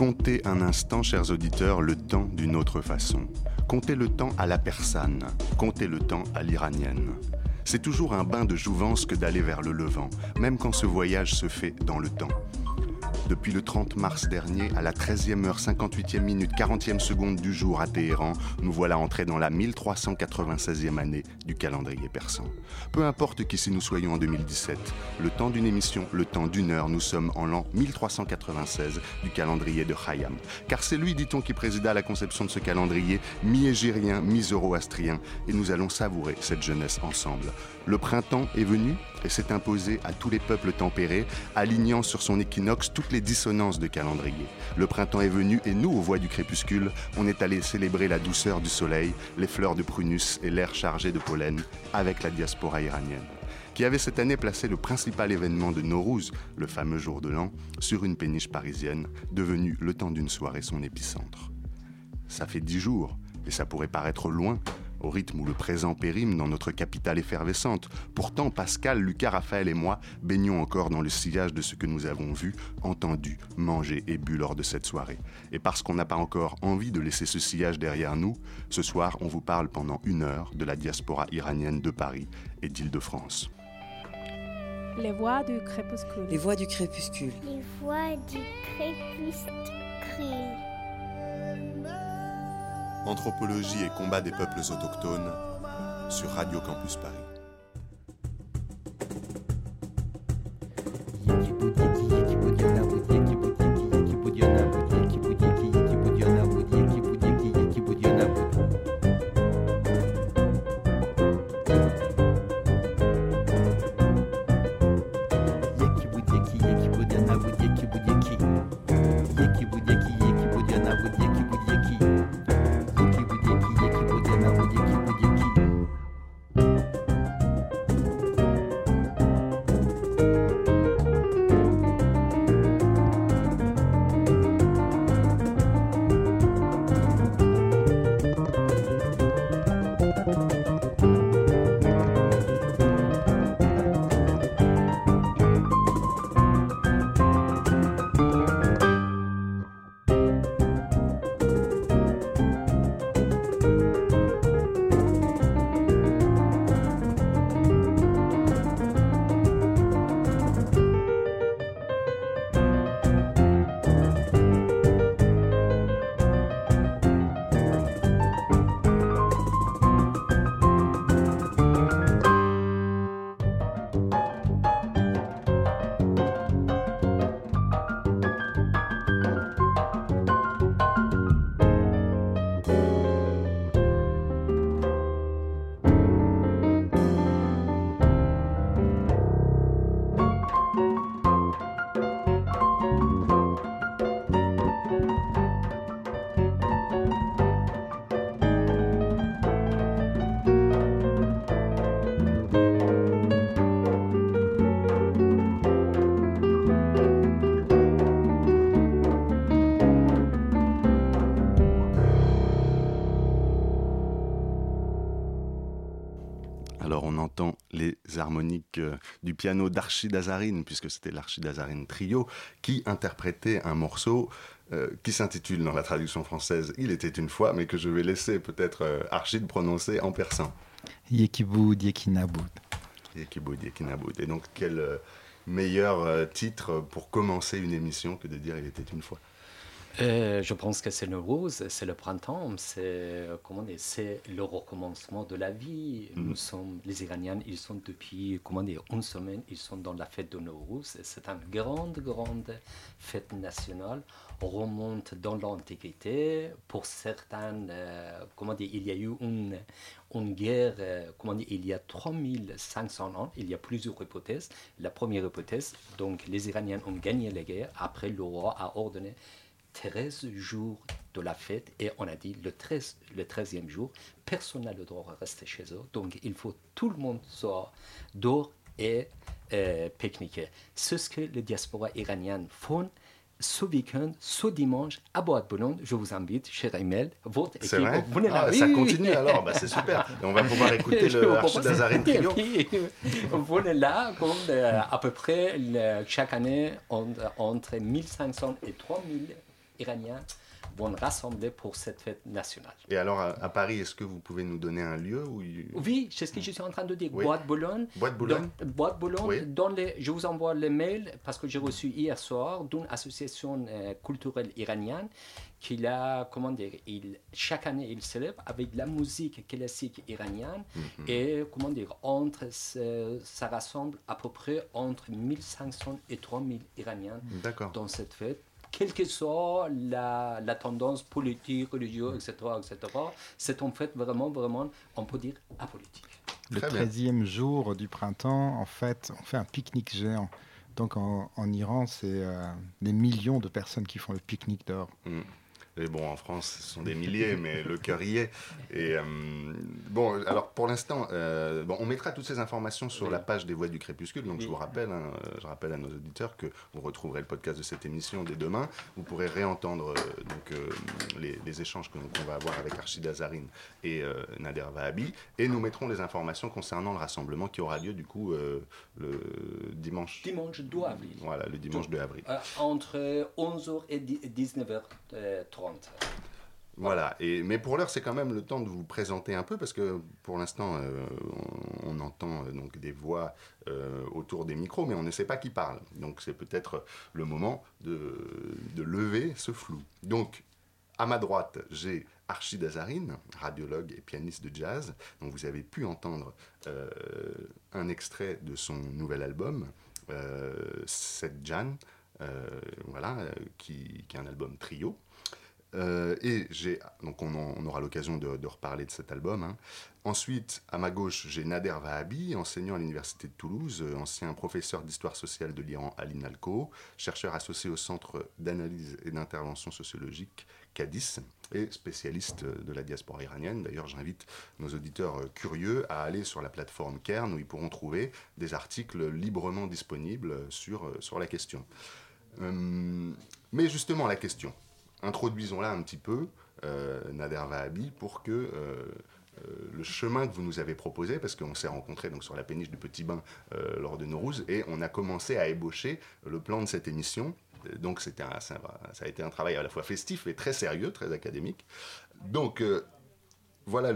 Comptez un instant, chers auditeurs, le temps d'une autre façon. Comptez le temps à la persane, comptez le temps à l'iranienne. C'est toujours un bain de jouvence que d'aller vers le levant, même quand ce voyage se fait dans le temps. Depuis le 30 mars dernier, à la 13e heure 58e minute 40e seconde du jour à Téhéran, nous voilà entrés dans la 1396e année du calendrier persan. Peu importe qu'ici nous soyons en 2017, le temps d'une émission, le temps d'une heure, nous sommes en l'an 1396 du calendrier de Khayyam. Car c'est lui, dit-on, qui présida la conception de ce calendrier, mi-égérien, mi-zoroastrien, et nous allons savourer cette jeunesse ensemble. Le printemps est venu et s'est imposé à tous les peuples tempérés, alignant sur son équinoxe toutes les dissonances de calendrier. Le printemps est venu et nous, aux voix du crépuscule, on est allé célébrer la douceur du soleil, les fleurs de prunus et l'air chargé de pollen avec la diaspora iranienne qui avait cette année placé le principal événement de Nowruz, le fameux jour de l'an, sur une péniche parisienne, devenue le temps d'une soirée son épicentre. Ça fait dix jours, et ça pourrait paraître loin, au rythme où le présent périme dans notre capitale effervescente. Pourtant, Pascal, Lucas, Raphaël et moi baignons encore dans le sillage de ce que nous avons vu, entendu, mangé et bu lors de cette soirée. Et parce qu'on n'a pas encore envie de laisser ce sillage derrière nous, ce soir, on vous parle pendant une heure de la diaspora iranienne de Paris et d'Île-de-France. Les voix du crépuscule. Les voix du crépuscule. Les voix du crépuscule. Anthropologie et combat des peuples autochtones sur Radio Campus Paris. Euh, du piano d'Archidazarine, puisque c'était l'Archidazarine Trio, qui interprétait un morceau euh, qui s'intitule dans la traduction française Il était une fois, mais que je vais laisser peut-être euh, Archid prononcer en persan. Yekibud Yekinabud. Yekibud Yekinabud. Et donc, quel meilleur titre pour commencer une émission que de dire Il était une fois? Euh, je pense que c'est le rose, c'est le printemps, c'est comment dire, c'est le recommencement de la vie. Mm. Nous sommes les Iraniens, ils sont depuis comment dire une semaine, ils sont dans la fête de Nowruz. C'est une grande grande fête nationale. On remonte dans l'Antiquité. Pour certains, euh, comment dire, il y a eu une, une guerre, euh, comment dire, il y a 3500 ans. Il y a plusieurs hypothèses. La première hypothèse, donc les Iraniens ont gagné la guerre. Après, le roi a ordonné 13 jours de la fête et on a dit le, 13, le 13e jour, personne n'a le droit de rester chez eux. Donc il faut tout le monde soit dehors et euh, pique-niquer. C'est ce que les diaspora iraniennes font ce week-end, ce dimanche, à Boîte Boulogne. Je vous invite, cher Emel, votre équipe. Vrai là. Ah, ça continue alors, bah, c'est super. Et on va pouvoir écouter le Archidazarine Trio. venez là, comme, euh, à peu près chaque année, entre 1500 et 3000 iraniens vont rassembler pour cette fête nationale. Et alors, à, Paris, est-ce que vous pouvez nous donner un lieu où Oui, c'est ce que je suis en train de dire. Boîte Boulogne. Boîte Boulogne. Boîte Boulogne. Dans les, je vous envoie les mails parce que j'ai reçu hier soir d'une association euh, culturelle iranienne qui a, comment dire, il, chaque année, il célèbre avec la musique classique iranienne mhm. et, comment dire, entre, ça rassemble à peu près entre 1500 et 3000 Iraniens dans cette fête quelle que soit la, la tendance politique, religieuse, etc., etc., c'est en fait vraiment, vraiment, on peut dire, apolitique. Le 13e jour du printemps, en fait, on fait un pique-nique géant. Donc en, en Iran, c'est euh, des millions de personnes qui font le pique-nique dehors. Mm bon, en France, ce sont des milliers, mais le cœur y est. Et euh, bon, alors pour l'instant, euh, bon, on mettra toutes ces informations sur la page des Voix du Crépuscule. Donc je vous rappelle, hein, je rappelle à nos auditeurs que vous retrouverez le podcast de cette émission dès demain. Vous pourrez réentendre euh, donc les, échanges qu'on va avoir avec Archid Azarine et Nader Vahabi, et nous mettrons les informations concernant le rassemblement qui aura lieu du coup le dimanche. Dimanche 2 avril. Voilà, le dimanche 2 avril. entre 11h et 19h30. Voilà, mais pour l'heure, c'est quand même le temps de vous présenter un peu, parce que pour l'instant, euh, on, entend euh, donc des voix euh, autour des micros, mais on ne sait pas qui parle. Donc c'est peut-être le moment de, lever ce flou. Donc, à ma droite, j'ai Archid Azarine, radiologue et pianiste de jazz, dont vous avez pu entendre un extrait de son nouvel album, Cette Jan, voilà, qui est un album trio. Euh, et j'ai, donc on, aura l'occasion de, reparler de cet album. Hein. Ensuite, à ma gauche, j'ai Nader Vahabi, enseignant à l'Université de Toulouse, euh, ancien professeur d'histoire sociale de l'Iran à l'INALCO, chercheur associé au Centre d'analyse et d'intervention sociologique CADIS et spécialiste de la diaspora iranienne. D'ailleurs, j'invite nos auditeurs euh, curieux à aller sur la plateforme Kern où ils pourront trouver des articles librement disponibles sur, sur la question. mais justement, la question introduisons-la un petit peu, euh, Nader Vahabi, pour que euh, euh, le chemin que vous nous avez proposé, parce qu'on s'est rencontrés donc, sur la péniche du Petit Bain lors de Norouz, et on a commencé à ébaucher le plan de cette émission. Donc c'était ça, a été un travail à la fois festif et très sérieux, très académique. Donc voilà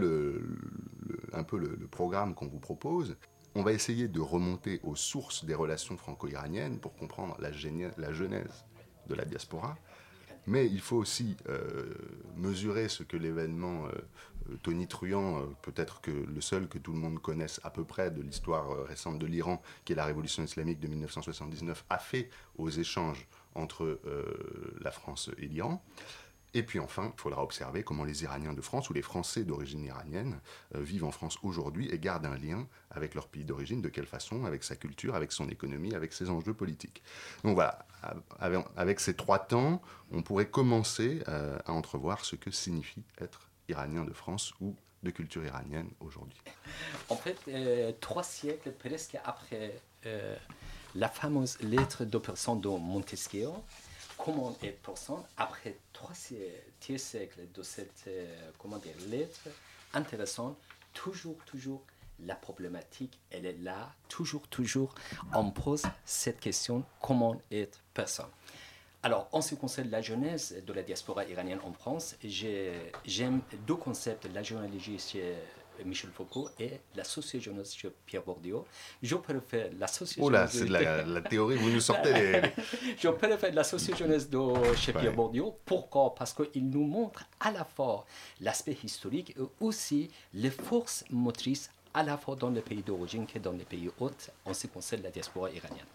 un peu le, programme qu'on vous propose. On va essayer de remonter aux sources des relations franco-iraniennes pour comprendre la genèse de la diaspora. Mais il faut aussi euh, mesurer ce que l'événement euh, Tony Truant, euh, peut-être que le seul que tout le monde connaisse à peu près de l'histoire récente de l'Iran, qui est la révolution islamique de 1979, a fait aux échanges entre la France et l'Iran. Et puis enfin, il faudra observer comment les Iraniens de France ou les Français d'origine iranienne euh, vivent en France aujourd'hui et gardent un lien avec leur pays d'origine, de quelle façon, avec sa culture, avec son économie, avec ses enjeux politiques. Donc voilà, avec, ces trois temps, on pourrait commencer euh, à entrevoir ce que signifie être iranien de France ou de culture iranienne aujourd'hui. En fait, euh, trois siècles presque après la fameuse lettre de personne de Montesquieu, comment est personne après trois siècles de cette euh, comment dire, lettre intéressante, toujours, toujours, la problématique, elle est là, toujours, toujours, on pose cette question, comment être personne alors, en ce qui concerne la jeunesse de la diaspora iranienne en France, j'aime deux concepts, la généalogie Michel Foucault et la sociogenèse chez Pierre Bourdieu. Je préfère la sociogenèse. Là, c'est de la, théorie, vous nous sortez les. je préfère la sociogenèse de chez Pierre Bourdieu. Pourquoi? Parce qu'il nous montre à la fois l'aspect historique et aussi les forces motrices à la fois dans les pays d'origine que dans les pays hôtes en ce qui concerne la diaspora iranienne.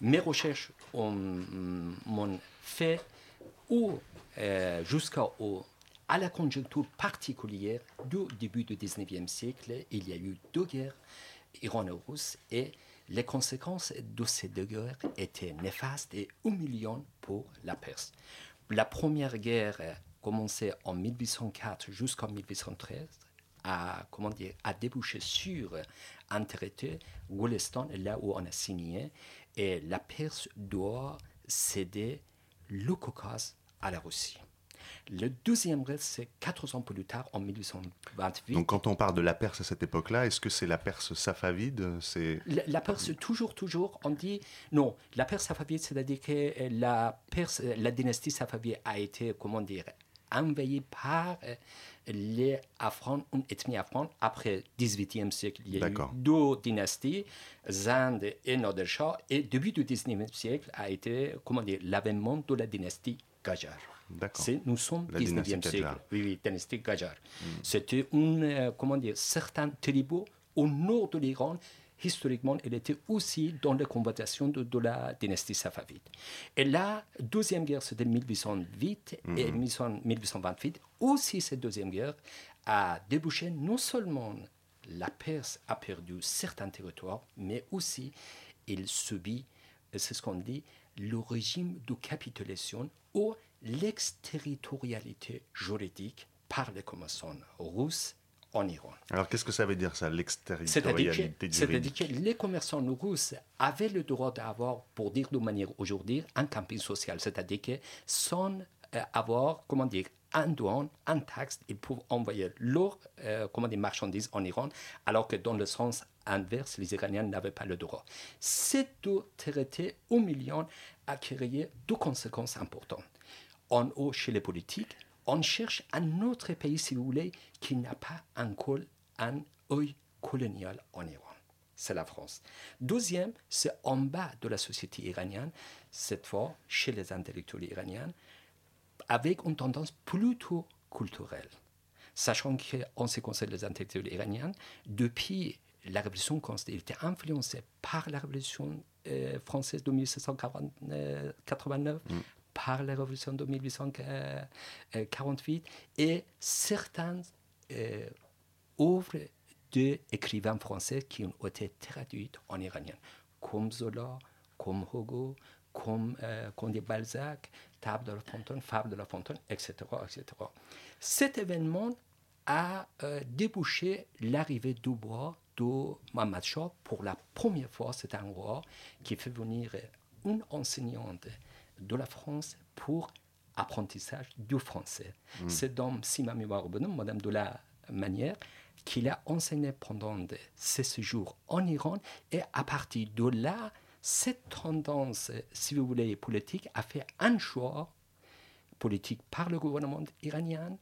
Mes recherches m'ont fait ou euh, jusqu'au à la conjoncture particulière du début du 19e siècle, il y a eu deux guerres irano-russes et les conséquences de ces deux guerres étaient néfastes et humiliantes pour la Perse. La première guerre commencée en 1804 jusqu'en 1813 a, comment dire, a débouché sur un traité, Golestan, là où on a signé, et la Perse doit céder le Caucase à la Russie. Le deuxième guerre, c'est 14 ans plus tard, en 1828. Donc quand on parle de la Perse à cette époque-là, est-ce que c'est la Perse safavide c'est... La, la, Perse, toujours, toujours, on dit non. La Perse safavide, c'est-à-dire que la, Perse, la dynastie safavide a été, comment dire, envahie par les Afghans, une ethnie afghane. Après 18e siècle, il y a eu deux dynasties, Zand et Nader Et début du 19e siècle a été, comment dire, l'avènement de la dynastie Qajar. Nous sommes au 19e siècle. Oui, oui, dynastie Qajar. Hmm. C'était une, euh, comment dire, certains tribus au nord de l'Iran historiquement, elle était aussi dans la convocation de, la dynastie safavide. Et la deuxième guerre, c'était 1808 et 1828. Hmm. Aussi, cette deuxième guerre a débouché non seulement la Perse a perdu certains territoires, mais aussi il subit, c'est ce qu'on dit, le régime de capitulation ou l'exterritorialité juridique par les commerçants russes en Iran. Alors qu'est-ce que ça veut dire ça, l'exterritorialité C'est-à-dire que les commerçants russes avaient le droit d'avoir, pour dire de manière aujourd'hui, un camping social, c'est-à-dire que sans euh, avoir, comment dire, un douane, un taxe, ils peuvent envoyer leurs euh, marchandises en Iran, alors que dans le sens inverse, les Iraniens n'avaient pas le droit. Ces deux traités humiliants a créé deux conséquences importantes. En haut, chez les politiques, on cherche un autre pays, si vous voulez, qui n'a pas encore un œil colonial en Iran. C'est la France. Deuxième, c'est en bas de la société iranienne, cette fois chez les intellectuels iraniens, avec une tendance plutôt culturelle. Sachant qu'en ce qui concerne les intellectuels iraniens, depuis la révolution, quand il était influencé par la révolution euh, française de 1789, mm. Par la révolution de 1848, et certaines euh, œuvres d'écrivains français qui ont été traduites en iranien, comme Zola, comme Hugo, comme euh, Balzac, Table de la Fontaine, Fable de la Fontaine, etc. etc. Cet événement a euh, débouché l'arrivée du bois de Mohamed Shah. Pour la première fois, c'est un roi qui fait venir une enseignante de la France pour apprentissage du français. Hmm. C'est dans Sima Madame de la Manière, qu'il a enseigné pendant ses séjours en Iran. Et à partir de là, cette tendance, si vous voulez, politique, a fait un choix politique par le gouvernement iranien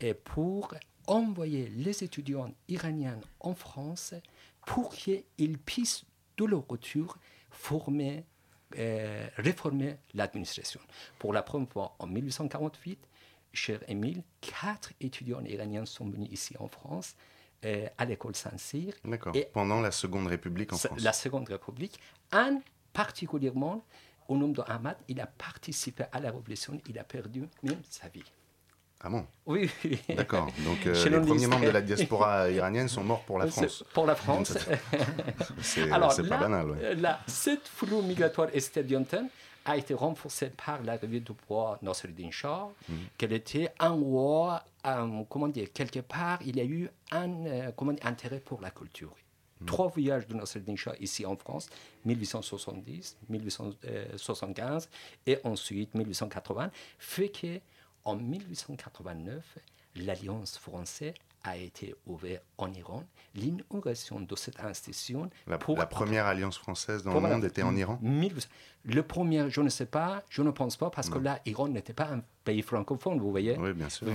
et pour envoyer les étudiants iraniens en France pour qu'ils puissent de leur retour former, euh, réformer l'administration. Pour la première fois en 1848, cher Émile, quatre étudiants iraniens sont venus ici en France euh, à l'école Saint-Cyr. D'accord. Pendant la Seconde République en France. La Seconde République. Un particulièrement, au nom de Ahmad, il a participé à la révolution, il a perdu même sa vie. Ah bon Oui. D'accord. Donc euh, les premiers membres de la diaspora iranienne sont morts pour la France. Pour la France. c'est pas banal. Ouais. Là, cette flou migratoire estudiantine a été renforcée par l'arrivée du roi Nasruddin Shah, mm. qu'elle était un roi, comment dire, quelque part, il a eu un euh, comment intérêt pour la culture. Mm. Trois voyages de Nasruddin Shah ici en France, 1870, 1875 et ensuite 1880, fait que en 1889, l'Alliance française a été ouverte en Iran. L'inauguration de cette institution. La, la première alliance française dans le monde était en Iran Le premier, je ne sais pas, je ne pense pas, parce que là, l'Iran n'était pas un pays francophone, vous voyez. Oui, bien sûr.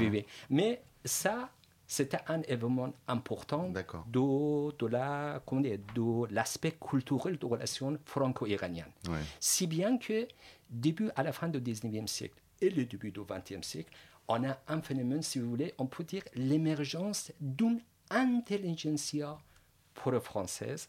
Mais ça, c'était un événement important de, de, la, de l'aspect culturel de relations franco-iraniennes. Si bien que, début à la fin du 19e siècle et le début du 20e siècle, on a un phénomène, si vous voulez, on peut dire l'émergence d'une intelligentsia pro-française.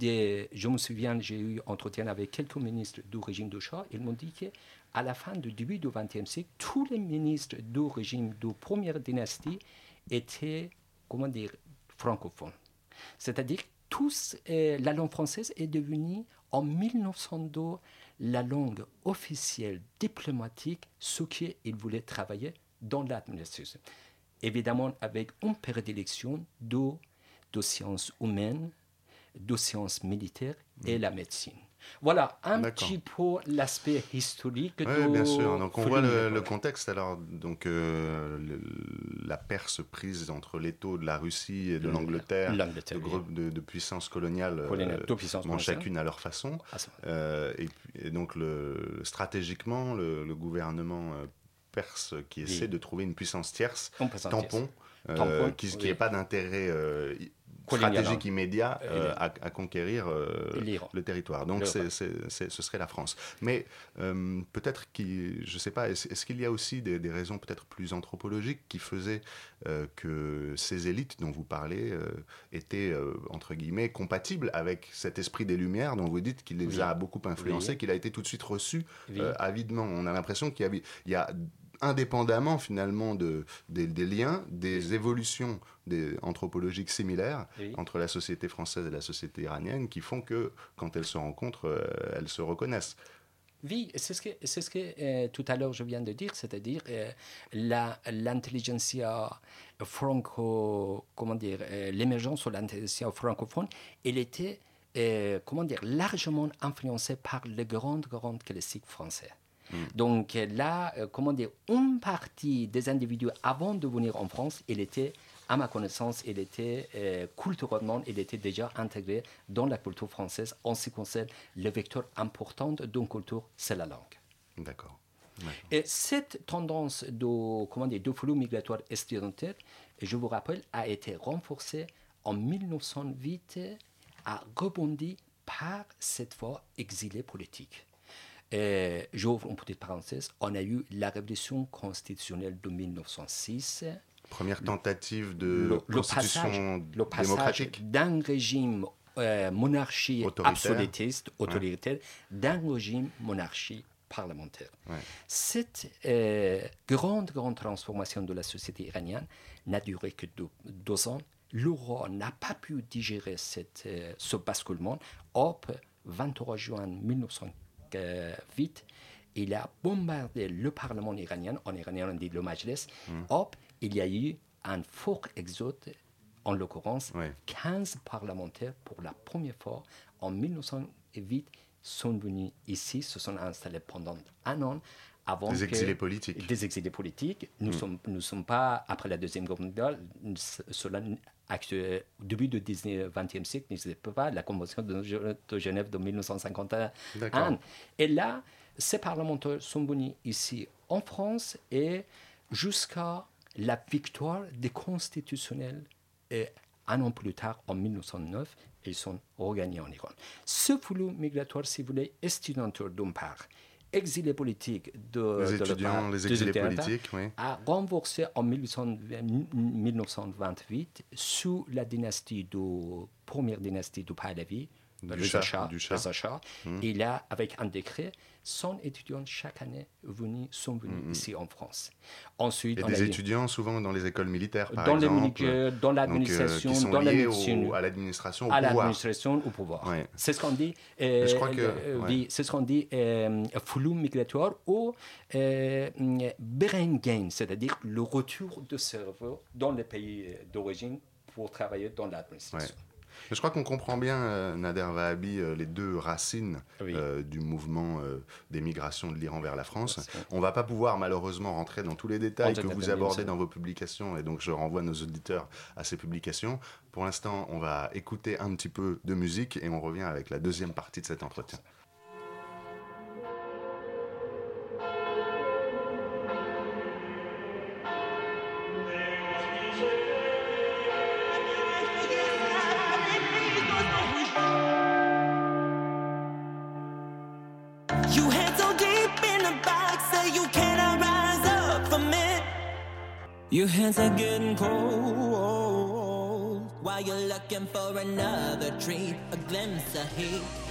je me souviens, j'ai eu entretien avec quelques ministres du régime de Shah. Ils m'ont dit qu'à la fin du début du XXe siècle, tous les ministres du régime de première dynastie étaient, comment dire, francophones. C'est-à-dire que euh, la langue française est devenue en 1902 la langue officielle diplomatique, ce qu'il voulait travailler dans l'administration. Évidemment, avec une prédilection de, de sciences humaines, de sciences militaires et mm. la médecine. Voilà un petit peu l'aspect historique. Oui, bien sûr. Donc on voit le, contexte. Alors, donc euh, le- la Perse prise entre l'étau de la Russie et de Le- l'Angleterre, de, de, de puissances coloniales, euh, bon, chacune à leur façon. Ah, Euh, et, puis- et donc, le, stratégiquement, le, gouvernement perse qui Oui. essaie de trouver une puissance tierce, tampon, euh, Tampon, qui oui. n'ait pas d'intérêt euh, stratégique immédiat euh, à, à conquérir euh, le territoire. Donc, ce serait la France. Mais euh, peut-être qu'il, je sais pas, est-ce, qu'il y a aussi des, des raisons peut-être plus anthropologiques qui faisaient que ces élites dont vous parlez étaient entre guillemets compatibles avec cet esprit des Lumières dont vous dites qu'il les Oui. a beaucoup influencés, Oui. qu'il a été tout de suite reçu Oui. avidement. On a l'impression qu'il y a indépendamment finalement de, des, des liens, des évolutions des anthropologiques similaires Oui. entre la société française et la société iranienne qui font que quand elles se rencontrent, euh, elles se reconnaissent. Oui, c'est ce que, c'est ce que euh, tout à l'heure je viens de dire, c'est-à-dire euh, la, l'intelligentsia franco, comment dire, euh, l'émergence de l'intelligentsia francophone, elle était, comment dire, largement influencée par les grandes, grandes classiques français. Donc euh, là, euh, comment dire, une partie des individus avant de venir en France, il était, à ma connaissance, il était euh, culturellement, il était déjà intégré dans la culture française en ce qui concerne le vecteur important d'une culture, c'est la langue. D'accord. Et cette tendance de, comment dire, de flux migratoire estudiantin, je vous rappelle, a été renforcée en 1908, a rebondi par cette fois exilés politiques. Et J'ouvre une petite parenthèse, on a eu la révolution constitutionnelle de 1906, Première tentative de le, le constitution passage, le passage démocratique. d'un régime euh, monarchie Autoritaire. absolutiste, autoritaire, d'un régime monarchie parlementaire. Ouais. Cette euh, grande, grande transformation de la société iranienne n'a duré que deux, deux ans. L'Iran n'a pas pu digérer cette, euh, ce basculement. Hop, 23 juin 1908, il a bombardé le Parlement iranien, en iranien on dit le Majlis. Hop, il y a eu un fort exode, en l'occurrence, Ouais. 15 parlementaires pour la première fois en 1908 sont venus ici, se sont installés pendant un an avant Des que- exilés politiques. Des exilés politiques. Nous ne sommes, nous sommes pas, après la Deuxième Guerre mondiale, cela, actu- au début du 20e siècle, n'existait pas la Convention de, Ge- de Genève de 1951. D'accord. Et là, ces parlementaires sont venus ici en France et jusqu'à la victoire des constitutionnels et un an plus tard, en 1909, ils sont regagnés en Iran. Ce flux migratoire, si vous voulez, estudiantin d'une part, exilés politiques de, Les de étudiants, les exilés politiques, oui. a renforcé en 1820 1928 sous la dynastie de première dynastie du Pahlavi, Du Reza Shah, Shah, du Shah. Et là, avec un décret, 100 étudiants chaque année venus, sont venus ici en France. Ensuite, Et on des a eu- étudiants souvent dans les écoles militaires, par dans, les exemple. militaires, dans euh, l'administration, sont dans la liés médecine, au- à l'administration, au à pouvoir. l'administration, au pouvoir. Ouais. C'est ce qu'on dit. je crois que- euh, ouais. oui, c'est ce qu'on dit euh, flou migratoire ou euh, Berengain, c'est-à-dire le retour de cerveau dans les pays d'origine pour travailler dans l'administration. Je crois qu'on comprend bien, euh, Nader Vahabi, euh, les deux racines Oui. euh, du mouvement des migrations de l'Iran vers la France. On va pas pouvoir malheureusement rentrer dans tous les détails que vous abordez dans vos publications, et donc je renvoie nos auditeurs à ces publications. Pour l'instant, on va écouter un petit peu de musique et on revient avec la deuxième partie de cet entretien. Hands are getting cold while you're looking for another treat, a glimpse of heat.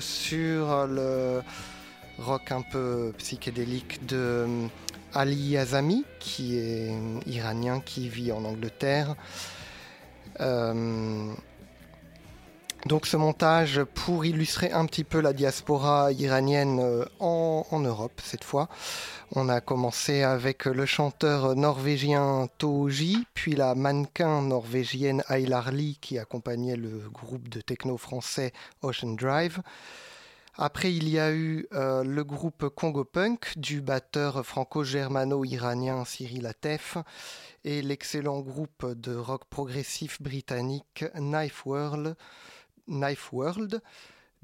Sur le rock un peu psychédélique de euh, Ali Azami, qui est iranien, qui vit en Angleterre. Euh, donc ce montage pour illustrer un petit peu la diaspora iranienne euh, en Europe cette fois. On a commencé avec le chanteur norvégien Toji, puis la mannequin norvégienne Aylarli qui accompagnait le groupe de techno français Ocean Drive. Après, il y a eu euh, le groupe Congo Punk du batteur franco-germano-iranien Cyril Atef et l'excellent groupe de rock progressif britannique Knife World, Knife World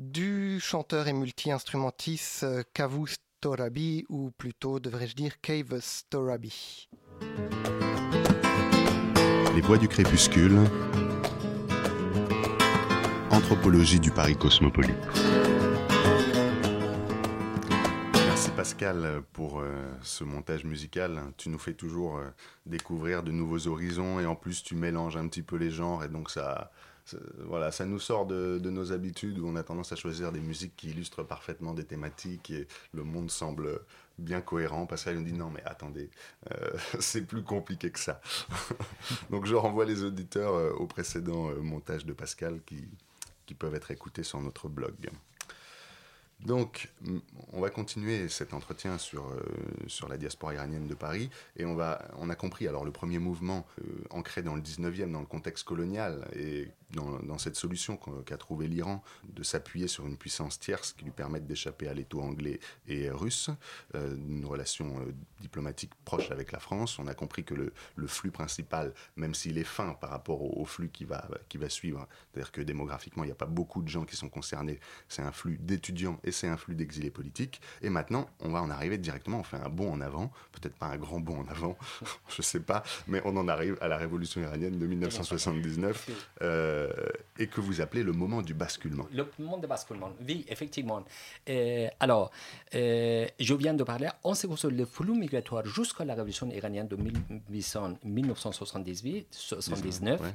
du chanteur et multi-instrumentiste euh, Kavus Torabi, ou plutôt devrais-je dire Kavus Torabi. Les voix du crépuscule. Anthropologie du Paris cosmopolite. Merci Pascal pour euh, ce montage musical. Tu nous fais toujours euh, découvrir de nouveaux horizons et en plus tu mélanges un petit peu les genres et donc ça- voilà, ça nous sort de, nos habitudes où on a tendance à choisir des musiques qui illustrent parfaitement des thématiques et le monde semble bien cohérent. Pascal nous dit non mais attendez, euh, c'est plus compliqué que ça. donc je renvoie les auditeurs euh, au précédent euh, montage de Pascal qui, qui peuvent être écoutés sur notre blog. Donc, on va continuer cet entretien sur, sur la diaspora iranienne de Paris et on, va, on a compris alors le premier mouvement ancré dans le 19e, dans le contexte colonial et dans, dans cette solution qu'a trouvé l'Iran de s'appuyer sur une puissance tierce qui lui permette d'échapper à l'étau anglais et russe, euh, une relation euh, diplomatique proche avec la France. On a compris que le, le flux principal, même s'il est fin par rapport au, au flux qui va, qui va suivre, c'est-à-dire que démographiquement, il n'y a pas beaucoup de gens qui sont concernés, c'est un flux d'étudiants et c'est un flux d'exilés politiques. Et maintenant, on va en arriver directement, on fait un bond en avant, peut-être pas un grand bond en avant, je sais pas, mais on en arrive à la révolution iranienne de 1979 euh, et que vous appelez le moment du basculement. Le monde de basculement, oui, effectivement. Euh, alors, euh, je viens de parler en ce qui concerne le flux migratoire jusqu'à la révolution iranienne de 1800 1978, 79. ouais.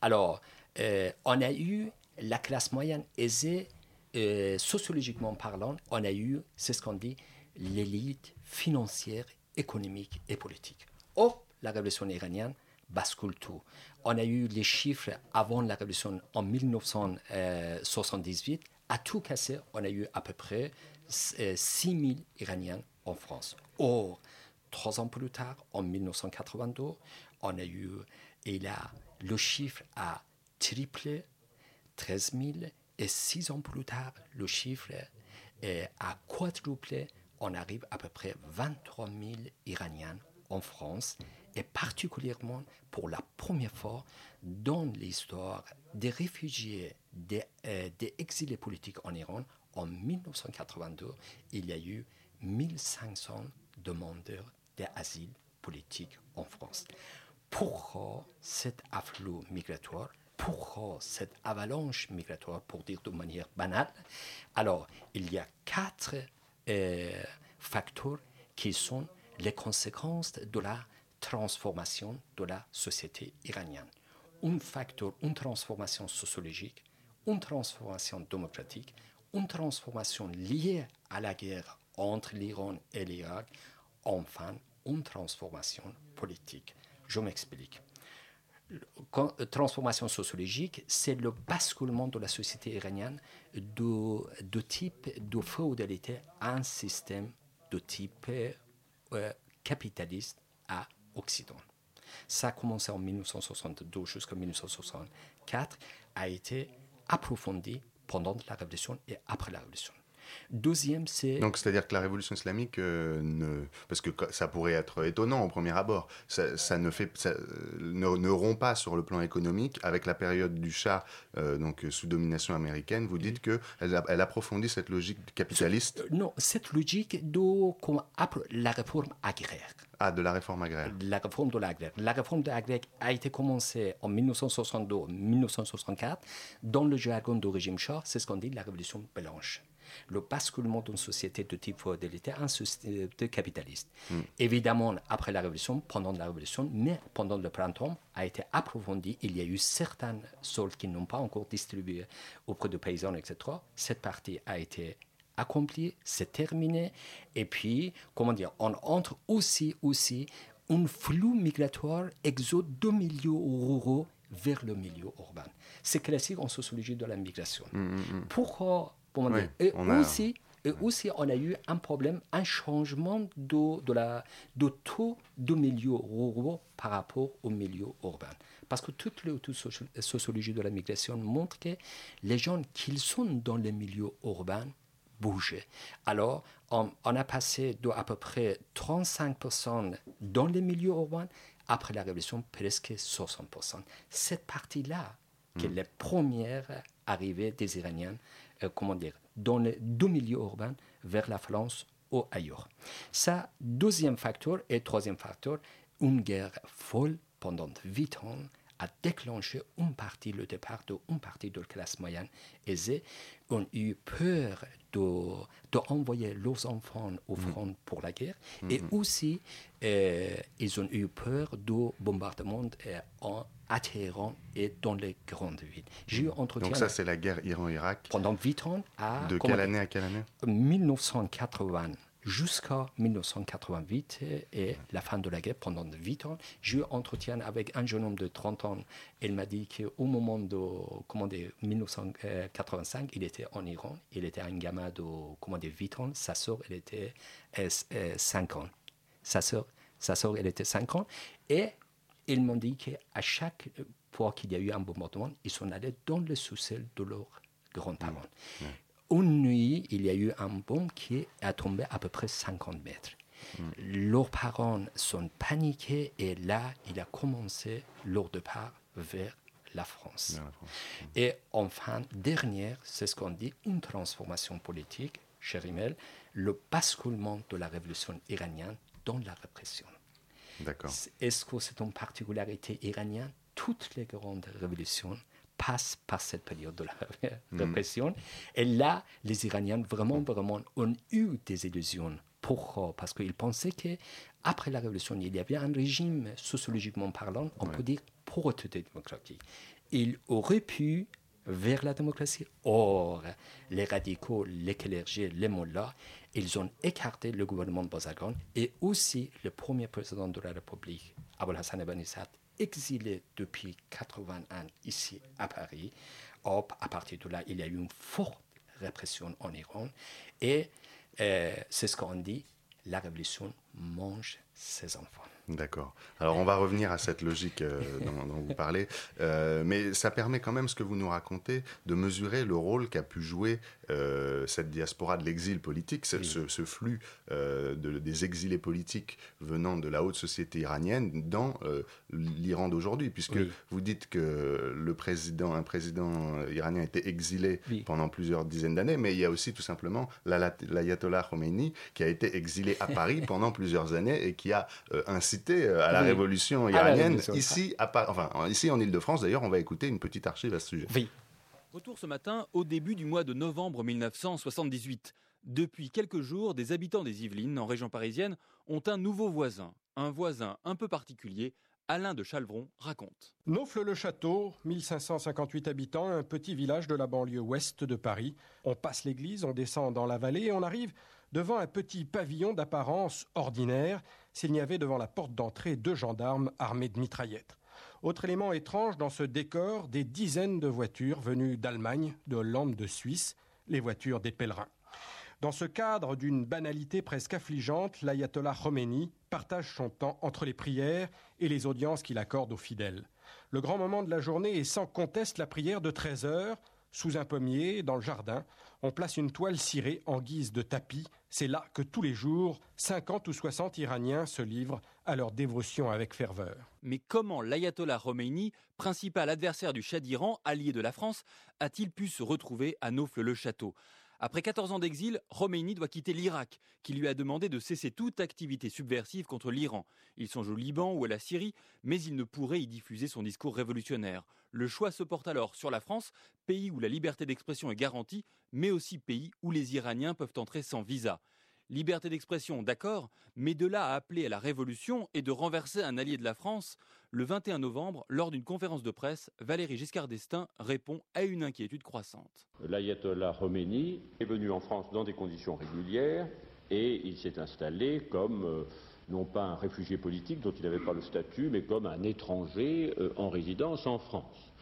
Alors, euh, on a eu la classe moyenne aisée, euh, sociologiquement parlant, on a eu, c'est ce qu'on dit, l'élite financière, économique et politique. Or, la révolution iranienne bascule tout. On a eu les chiffres avant la révolution en 1978. À tout casser, on a eu à peu près 6 000 Iraniens en France. Or, trois ans plus tard, en 1982, on a eu, et là, le chiffre a triplé, 13 000, et six ans plus tard, le chiffre est à quadruplé. On arrive à peu près 23 000 Iraniens en France, et particulièrement pour la première fois dans l'histoire des réfugiés, des, euh, exilés politiques en Iran, en 1982, il y a eu 1500 demandeurs d'asile politique en France. Pourquoi cet afflux migratoire? Pourquoi cette avalanche migratoire, pour dire de manière banale? Alors, il y a quatre euh, facteurs qui sont les conséquences de la transformation de la société iranienne. Un facteur, une transformation sociologique, une transformation démocratique, une transformation liée à la guerre entre l'Iran et l'Irak, enfin une transformation politique. Je m'explique. Euh, Transformation sociologique, c'est le basculement de la société iranienne de, de type de féodalité à un système de type euh, capitaliste à Occident. Ça a commencé en 1962 jusqu'en 1964, a été approfondi pendant la Révolution et après la Révolution. Deuxième, c'est... Donc, c'est-à-dire que la révolution islamique, euh, ne... parce que ça pourrait être étonnant au premier abord, ça, ça ne, fait, ça, ne, ne rompt pas sur le plan économique avec la période du Shah, euh, donc sous domination américaine. Vous dites que elle, approfondit cette logique capitaliste Euh, Non, cette logique de appelle la réforme agraire. Ah, de la réforme agraire. La réforme de l'agraire. La réforme de l'agraire a été commencée en 1962-1964. Dans le jargon du régime Shah, c'est ce qu'on dit la révolution blanche. Le basculement d'une société de type féodalité à une société capitaliste. Évidemment, après la révolution, pendant la révolution, mais pendant le printemps, a été approfondi. Il y a eu certaines soldes qui n'ont pas encore distribué auprès de paysans, etc. Cette partie a été accompli, c'est terminé. Et puis, comment dire, on entre aussi, aussi un flux migratoire exode de milieux ruraux vers le milieu urbain. C'est classique en sociologie de la migration. Pourquoi comment Oui, dire, Et a- aussi, et aussi, on a eu un problème, un changement de, de, la, de taux de milieux ruraux par rapport au milieu urbain. Parce que toute la sociologie de la migration montre que les gens qui sont dans les milieux urbains bouger. Alors, on, on a passé de à peu près 35% dans les milieux urbains, après la révolution, presque 60%. Cette partie-là, qui est la première arrivée des Iraniens, euh, comment dire, dans les deux milieux urbains vers la France ou ailleurs. Ça, deuxième facteur, et troisième facteur, une guerre folle pendant huit ans a déclenché une partie, le départ de une partie de la classe moyenne aisée, ont eu peur de, de envoyer leurs enfants au front pour la guerre, et aussi euh, ils ont eu peur de bombardements euh, en atterrant et dans les grandes villes. J'ai eu entretien Donc ça, c'est la guerre Iran-Irak. pendant 8 ans à De quelle année à quelle année? 1980 jusqu'à 1988 et la fin de la guerre pendant 8 ans. J'ai eu entretien avec un jeune homme de 30 ans. Il m'a dit qu'au moment de comment dire, 1985, il était en Iran. Il était un gamin de comment dire, 8 ans. Sa soeur, elle était euh, euh, 5 ans. Sa soeur, sa sœur, elle était 5 ans. Et ils m'ont dit qu'à chaque fois qu'il y a eu un bombardement, ils sont allés dans le sous-sol de leurs grands-parents. Une nuit, il y a eu un bombe qui a tombé à peu près 50 mètres. Leurs parents sont paniqués et là, il a commencé leur départ vers la France. Vers la France. Et enfin, dernière, c'est ce qu'on dit, une transformation politique, cher Imel, le basculement de la révolution iranienne dans la répression. D'accord. Est-ce que c'est une particularité iranienne? Toutes les grandes révolutions passent par cette période de la répression. Et là, les Iraniens vraiment, vraiment ont eu des illusions. Pourquoi Parce qu'ils pensaient qu'après la révolution, il y avait un régime, sociologiquement parlant, on peut dire proto-démocratique. Il aurait pu vers la démocratie. Or, les radicaux, les clergés, les mollahs, ils ont écarté le gouvernement de Bazagan et aussi le premier président de la République, Abul Hassan Ibn Issad, exilé depuis 81 ici à Paris. Hop, à partir de là, il y a eu une forte répression en Iran. Et euh, c'est ce qu'on dit, la révolution mange ses enfants. D'accord. Alors on va revenir à cette logique euh, dont, dont vous parlez, euh, mais ça permet quand même ce que vous nous racontez de mesurer le rôle qu'a pu jouer euh, cette diaspora de l'exil politique, ce, Oui. ce- ce flux de- des exilés politiques venant de la haute société iranienne dans l'Iran d'aujourd'hui, puisque Oui. vous dites que le président, un président iranien était exilé Oui. pendant plusieurs dizaines d'années, mais il y a aussi tout simplement l'ayatollah Khomeini qui a été exilé à Paris pendant plusieurs années et qui a incité euh, à la Oui. révolution iranienne ici, à Pa- enfin, en- ici en Ile-de-France. D'ailleurs, on va écouter une petite archive à ce sujet. Oui. Retour ce matin au début du mois de novembre 1978. Depuis quelques jours, des habitants des Yvelines, en région parisienne, ont un nouveau voisin. Un voisin un peu particulier. Alain de Chalvron raconte. Naufle-le-Château, 1558 habitants, un petit village de la banlieue ouest de Paris. On passe l'église, on descend dans la vallée et on arrive devant un petit pavillon d'apparence ordinaire, s'il n'y avait devant la porte d'entrée deux gendarmes armés de mitraillettes. Autre élément étrange dans ce décor, des dizaines de voitures venues d'Allemagne, de Hollande, de Suisse, les voitures des pèlerins. Dans ce cadre d'une banalité presque affligeante, l'ayatollah Khomeini partage son temps entre les prières et les audiences qu'il accorde aux fidèles. Le grand moment de la journée est sans conteste la prière de 13 heures, Sous un pommier, dans le jardin, on place une toile cirée en guise de tapis. C'est là que tous les jours, 50 ou 60 Iraniens se livrent à leur dévotion avec ferveur. Mais comment l'ayatollah Khomeini, principal adversaire du Shah d'Iran, allié de la France, a-t-il pu se retrouver à Naufle-le-Château après 14 ans d'exil, Khomeini doit quitter l'Irak, qui lui a demandé de cesser toute activité subversive contre l'Iran. Il songe au Liban ou à la Syrie, mais il ne pourrait y diffuser son discours révolutionnaire. Le choix se porte alors sur la France, pays où la liberté d'expression est garantie, mais aussi pays où les Iraniens peuvent entrer sans visa. Liberté d'expression, d'accord, mais de là à appeler à la révolution et de renverser un allié de la France, le 21 novembre, lors d'une conférence de presse, Valéry Giscard d'Estaing répond à une inquiétude croissante. L'ayatollah Khomeini est venu en France dans des conditions régulières et il s'est installé comme euh, non pas un réfugié politique dont il n'avait pas le statut, mais comme un étranger euh, en résidence en France.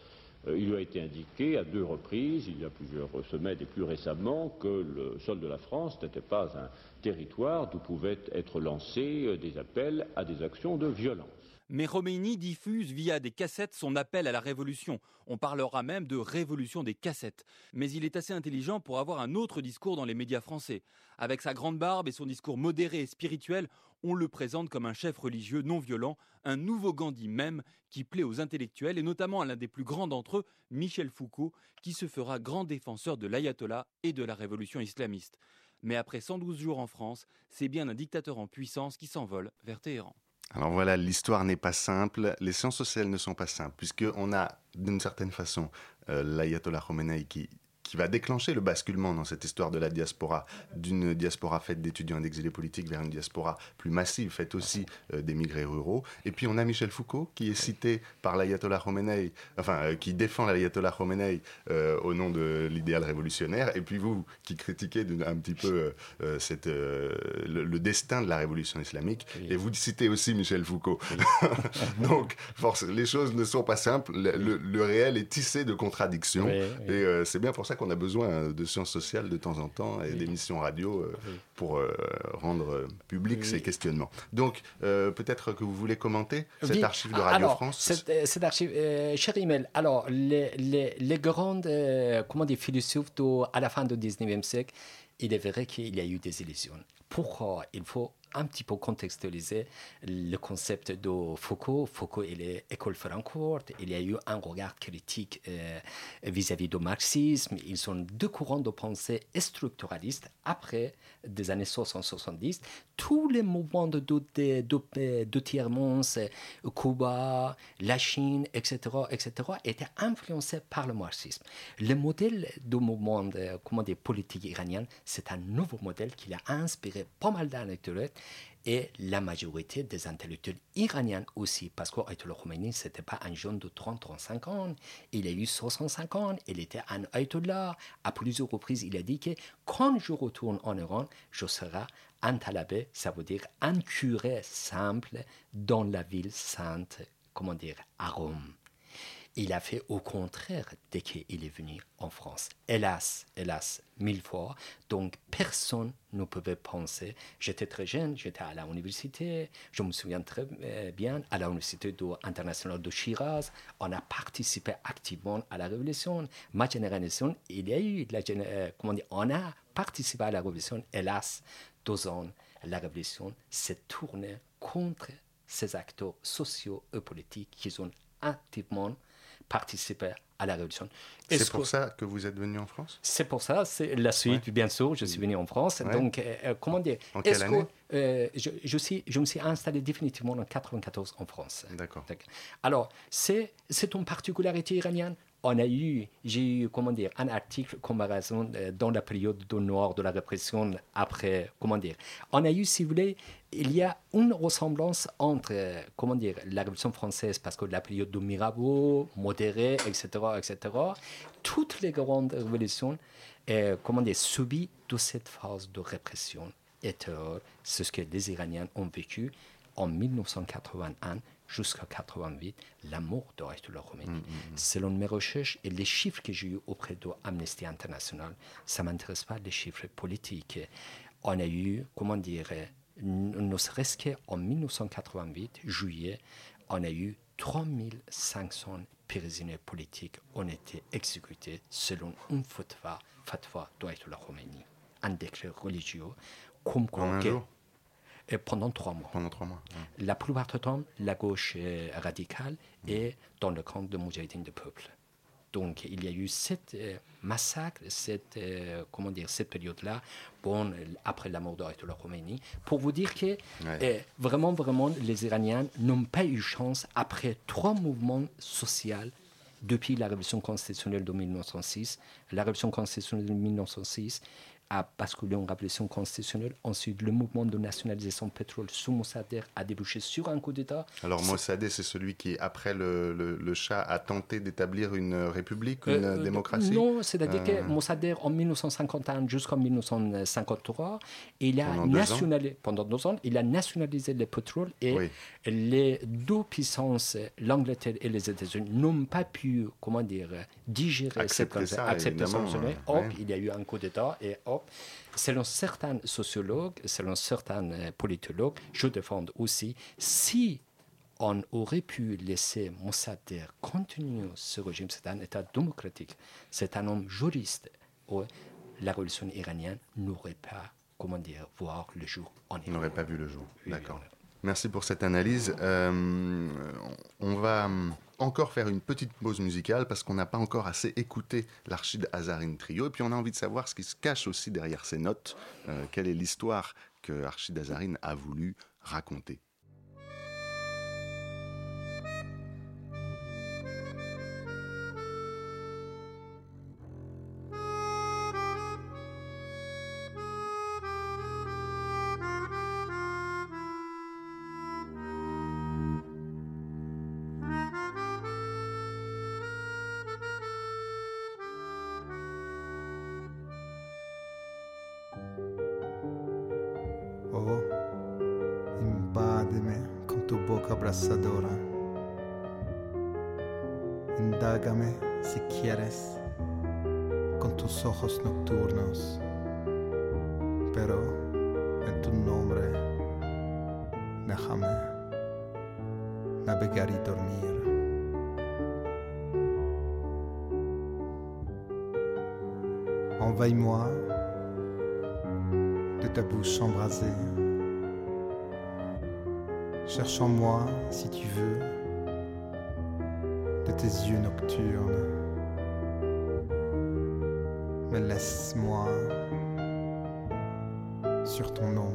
Euh, il lui a été indiqué à deux reprises, il y a plusieurs semaines et plus récemment, que le sol de la France n'était pas un territoire d'où pouvaient être lancés euh, des appels à des actions de violence. Mais Khomeini diffuse via des cassettes son appel à la révolution. On parlera même de révolution des cassettes. Mais il est assez intelligent pour avoir un autre discours dans les médias français. Avec sa grande barbe et son discours modéré et spirituel, on le présente comme un chef religieux non violent, un nouveau Gandhi même, qui plaît aux intellectuels et notamment à l'un des plus grands d'entre eux, Michel Foucault, qui se fera grand défenseur de l'ayatollah et de la révolution islamiste. Mais après 112 jours en France, c'est bien un dictateur en puissance qui s'envole vers Téhéran. Alors voilà, l'histoire n'est pas simple, les sciences sociales ne sont pas simples, puisqu'on a d'une certaine façon euh, l'ayatollah Khomeini qui qui va déclencher le basculement dans cette histoire de la diaspora, d'une diaspora faite d'étudiants et d'exilés politiques vers une diaspora plus massive, faite aussi euh, d'émigrés ruraux. Et puis on a Michel Foucault, qui est cité par l'ayatollah Khomeini, enfin, euh, qui défend l'ayatollah Khomeini euh, au nom de l'idéal révolutionnaire. Et puis vous, qui critiquez un petit peu cette, le, destin de la révolution islamique. Et vous citez aussi Michel Foucault. Donc, force, les choses ne sont pas simples. Le, réel est tissé de contradictions. et c'est bien pour ça qu'on a besoin de sciences sociales de temps en temps et d'émissions radio euh, pour euh, rendre euh, public ces questionnements. Donc, peut-être que vous voulez commenter cette archive de Radio France cette, cette, archive, cher Emile, alors, les, les, les grandes comment des philosophes à la fin du 19e siècle, il est vrai qu'il y a eu des illusions. Pourquoi il faut un petit peu contextualiser le concept de Foucault. Foucault et l'école Francfort, il y a eu un regard critique euh, vis-à-vis du marxisme. Ils sont deux courants de pensée structuralistes après des années 60-70. Tous les mouvements de, de tiers-monde, Cuba, la Chine, etc., etc., étaient influencés par le marxisme. Le modèle du mouvement de, comment dire, politique iranien, c'est un nouveau modèle qui a inspiré pas mal d'intellectuels et la majorité des intellectuels iraniens aussi, parce qu'Ayatollah Khomeini, ce n'était pas un jeune de 30-35 ans, il a eu 65 ans, il était un Ayatollah. À plusieurs reprises, il a dit que quand je retourne en Iran, je serai un talabé, ça veut dire un curé simple dans la ville sainte, comment dire, à Rome. Il a fait au contraire dès qu'il est venu en France. Hélas, hélas, mille fois. Donc personne ne pouvait penser. J'étais très jeune, j'étais à l'université, je me souviens très euh, bien, à l'université internationale de Shiraz. On a participé activement à la révolution. Ma génération, il y a eu, la, euh, comment dire, on a participé à la révolution. Hélas, deux ans, la révolution s'est tournée contre ces acteurs sociaux et politiques qui sont activement participer à la révolution. C'est pour ça que vous êtes venu en France? C'est pour ça, c'est la suite, bien sûr, je suis venu en France. Donc, euh, euh, comment dire En quelle année? euh, je, je, suis, je me suis installé définitivement en 94 en France. D'accord. Alors, c'est une particularité iranienne? On a eu, j'ai eu, comment dire, un article comparaison euh, dans la période du nord de la répression après, comment dire. On a eu, si vous voulez, il y a une ressemblance entre, euh, comment dire, la Révolution française, parce que la période de Mirabeau, modérée, etc., etc., toutes les grandes révolutions, euh, comment dire, subissent de cette phase de répression. Et c'est ce que les Iraniens ont vécu en 1981 jusqu'à 88, la mort de Ayatollah Khomeini. Mm, mm, mm. Selon mes recherches et les chiffres que j'ai eus auprès de Amnesty International, ça ne m'intéresse pas les chiffres politiques. On a eu, comment dire, ne serait-ce qu'en 1988, juillet, on a eu 3500 prisonniers politiques ont été exécutés selon une fatwa, fatwa d'Ayatollah Khomeini, un décret religieux, comme quoi En un que- jour et pendant trois mois. Pendant trois mois. ouais. La plupart du temps, la gauche radicale est dans le camp de Moudjahidine du peuple. Donc, il y a eu cette euh, massacre, cette, euh, comment dire, cette période-là, bon, après la mort d'Ayatollah Khomeini, pour vous dire que euh, vraiment, vraiment, les Iraniens n'ont pas eu chance, après trois mouvements sociaux, depuis la révolution constitutionnelle de 1906, la révolution constitutionnelle de 1906 a basculé en révolution constitutionnelle. Ensuite, le mouvement de nationalisation pétrole sous Mossadegh a débouché sur un coup d'État. Alors Mossadegh, c'est celui qui, après le, le, le Shah, a tenté d'établir une république, une Euh, euh, démocratie Non, c'est-à-dire Euh, que Mossadegh, en 1951 jusqu'en 1953, il a Pendant deux ans. nationalisé, pendant deux ans, il a nationalisé le pétrole et Oui. les deux puissances, l'Angleterre et les États-Unis, n'ont pas pu, comment dire, digérer Accepter cette ça, accepter ça, Hop, ouais. il y a eu un coup d'État et selon certains sociologues, selon certains euh, politologues, je défends aussi, si on aurait pu laisser Mossadegh continuer ce régime, c'est un État démocratique, c'est un homme juriste, la révolution iranienne n'aurait pas, comment dire, voir le jour en Iran. n'aurait pas vu le jour. D'accord. Merci pour cette analyse. Euh, on va hum, encore faire une petite pause musicale parce qu'on n'a pas encore assez écouté l'Archid Hazarine Trio. Et puis on a envie de savoir ce qui se cache aussi derrière ces notes. Euh, quelle est l'histoire que Archid Hazarine a voulu raconter boca abrasadora. Indágame si quieres con tus ojos nocturnos. Pero en tu nombre, déjame navegar y dormir. Envahis-moi de ta bouche embrasée. Cherche en moi, si tu veux, de tes yeux nocturnes. Mais laisse-moi sur ton nom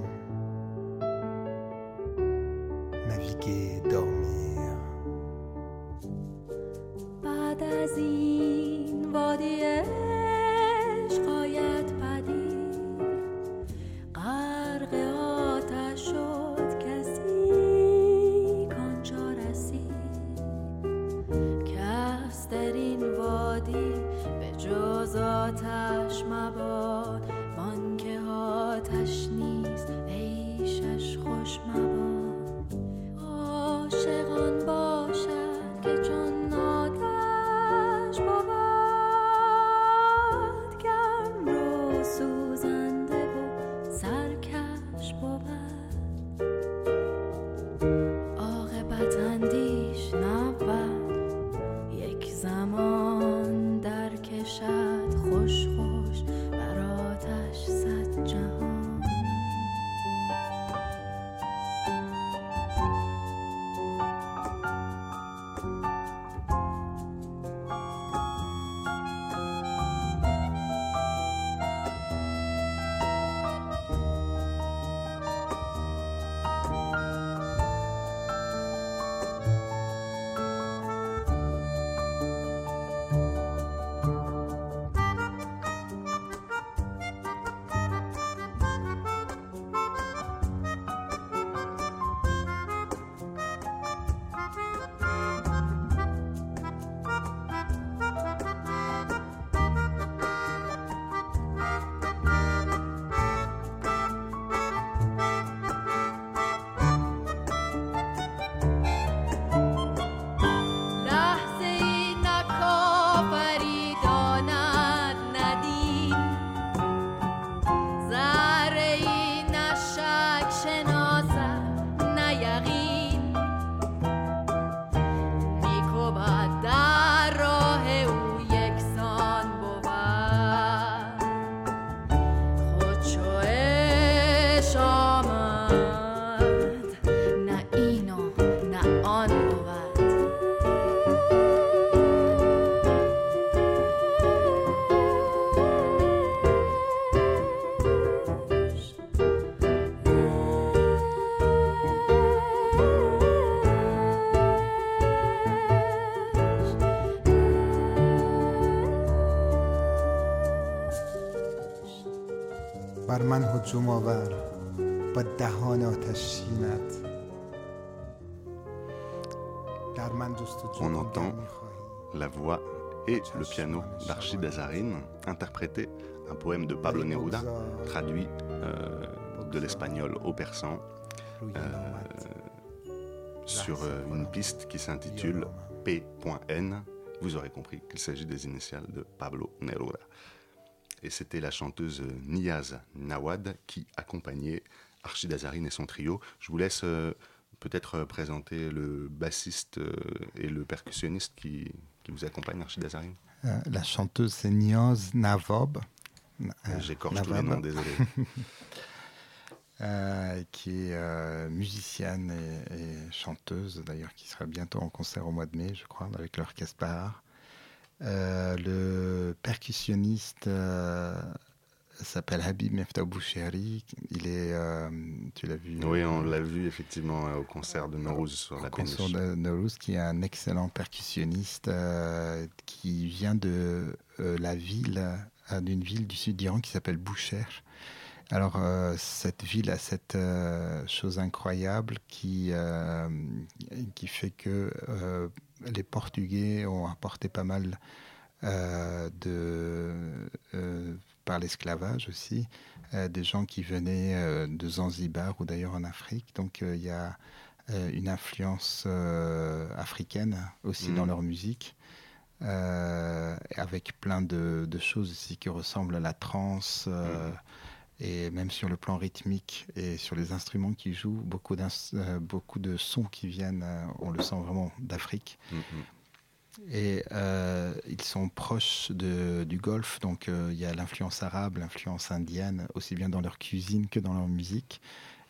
بر من هجوم آور با دهان آتشینت در من جستجو On دیگر entend می‌خواهی. la voix et le piano d'Archid Azarine interpréter un poème de Pablo Neruda, traduit euh, de l'espagnol au persan, روی euh, نامت. sur euh, une piste qui s'intitule P.N. Vous aurez compris qu'il s'agit des initiales de Pablo Neruda. Et c'était la chanteuse Niaz Nawad qui accompagnait Archid Azarine et son trio. Je vous laisse euh, peut-être euh, présenter le bassiste euh, et le percussionniste qui, qui vous accompagne, Archid Azarine. Euh, la chanteuse c'est Niaz Navob. Euh, J'écorche tous les noms, désolé. Euh, qui est euh, musicienne et, et chanteuse, d'ailleurs, qui sera bientôt en concert au mois de mai, je crois, avec l'orchestre Bahar. Euh, le percussionniste euh, s'appelle Habib Meftah Boucheri. Il est, euh, tu l'as vu Oui, on l'a vu effectivement au concert de Norouz sur la au concert péniche. de Norouz, qui est un excellent percussionniste qui vient de la ville, d'une ville du sud d'Iran qui s'appelle Boucher. Alors, euh, cette ville a cette euh, chose incroyable qui, euh, qui fait que les Portugais ont apporté pas mal euh, de, euh, par l'esclavage aussi, euh, des gens qui venaient euh, de Zanzibar ou d'ailleurs en Afrique. Donc, il y a une influence africaine aussi Mhm. dans leur musique. avec plein de, de choses aussi qui ressemblent à la trance, Mhm. Et même sur le plan rythmique et sur les instruments qui jouent, beaucoup, euh, beaucoup de sons qui viennent, euh, on le sent vraiment, d'Afrique. Mhm. Et euh, ils sont proches de- du Golfe, donc euh, il y a l'influence arabe, l'influence indienne, aussi bien dans leur cuisine que dans leur musique.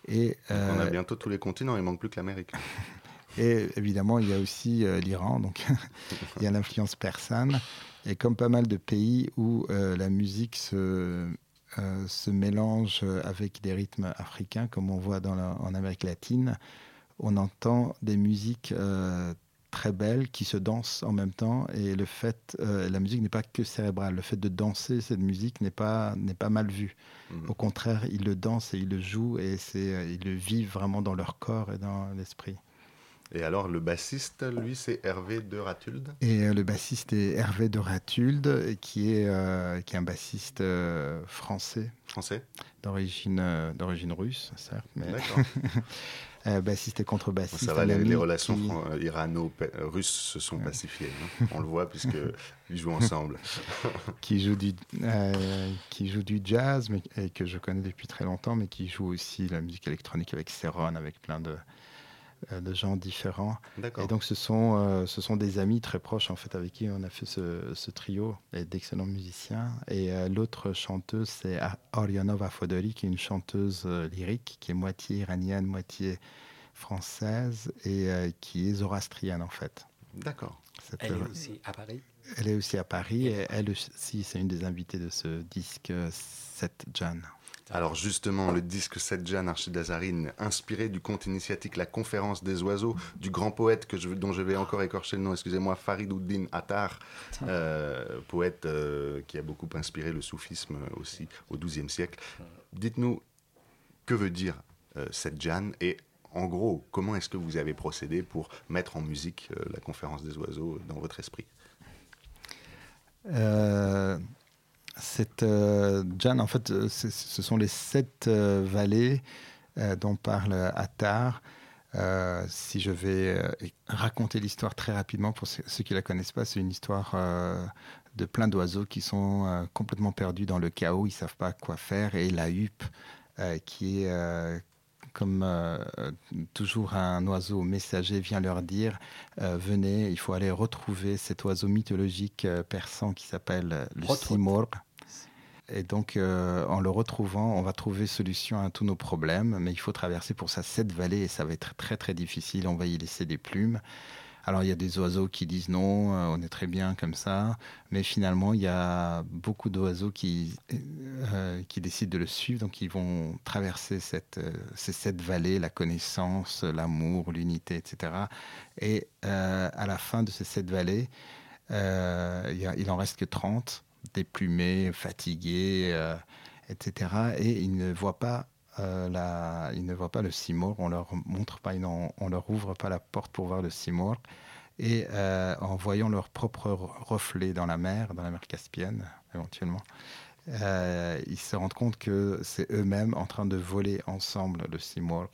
Et, on a bientôt tous les continents, il manque plus que l'Amérique. et évidemment, il y a aussi euh, l'Iran, donc il y a l'influence persane. Et comme pas mal de pays où euh, la musique se, euh, se mélange avec des rythmes africains, comme on voit dans la- en Amérique latine, on entend des musiques euh, très belles qui se dansent en même temps. Et le fait, euh, la musique n'est pas que cérébrale. Le fait de danser cette musique n'est pas, n'est pas mal vu. Mhm. Au contraire, ils le dansent et ils le jouent et c'est, euh, ils le vivent vraiment dans leur corps et dans l'esprit. Et alors, le bassiste, lui, c'est Hervé de Ratulde. Et euh, le bassiste est Hervé de Ratulde, qui est, euh, qui est un bassiste euh, français, Français d'origine d'origine russe, certes, mais D'accord. bassiste et contrebassiste. Ça va, les, les relations qui- irano-russes se sont pacifiées. hein. On le voit puisqu'ils jouent ensemble. qui joue du qui joue du jazz mais et que je connais depuis très longtemps mais qui joue aussi la musique électronique avec Céron avec plein de de gens différents et donc ce sont euh, ce sont des amis très proches en fait avec qui on a fait ce, ce trio et d'excellents musiciens et euh, l'autre chanteuse c'est Orionova Fodori qui est une chanteuse euh, lyrique qui est moitié iranienne moitié française et euh, qui est zoroastrienne en fait D'accord. Cette- Elle est aussi à Paris. elle est aussi à Paris et elle aussi, c'est une des invitées de ce disque, euh, Seth Jan. Alors justement, le disque 7 Jan Archid Azarine, inspiré du conte initiatique La Conférence des Oiseaux, du grand poète que je, dont je vais encore écorcher le nom, excusez-moi, Faridouddin Attar, euh, poète euh, qui a beaucoup inspiré le soufisme aussi au XIIe siècle. Dites-nous, que veut dire euh, 7 Jan et en gros, comment est-ce que vous avez procédé pour mettre en musique euh, La Conférence des Oiseaux dans votre esprit? Euh, cette euh, Jan, en fait, euh, ce sont les sept euh, vallées euh, dont parle Attar. Euh, si je vais raconter l'histoire très rapidement pour ceux qui la connaissent pas, c'est une histoire de plein d'oiseaux qui sont complètement perdus dans le chaos, ils savent pas quoi faire et la huppe qui est comme euh, toujours un oiseau messager vient leur dire euh, venez, il faut aller retrouver cet oiseau mythologique euh, persan qui s'appelle le simurgh. Et donc, en le retrouvant, on va trouver solution à tous nos problèmes, mais il faut traverser pour ça sept vallées et ça va être très très difficile. On va y laisser des plumes. Alors, il y a des oiseaux qui disent non, euh, on est très bien comme ça, mais finalement, il y a beaucoup d'oiseaux qui, euh, qui décident de le suivre, donc ils vont traverser cette, euh, ces sept vallées, la connaissance, l'amour, l'unité, etc. Et euh, à la fin de ces sept vallées, euh, il, il en reste que 30, déplumés, fatigués, euh, etc. Et ils ne voient pas euh, la, ils ne voient pas le Seymour. On leur montre pas, n'en- on leur ouvre pas la porte pour voir le Seymour. Et euh, en voyant leur propre re- reflet dans la mer, dans la mer Caspienne, éventuellement, euh, ils se rendent compte que c'est eux-mêmes en train de voler ensemble le Seymour.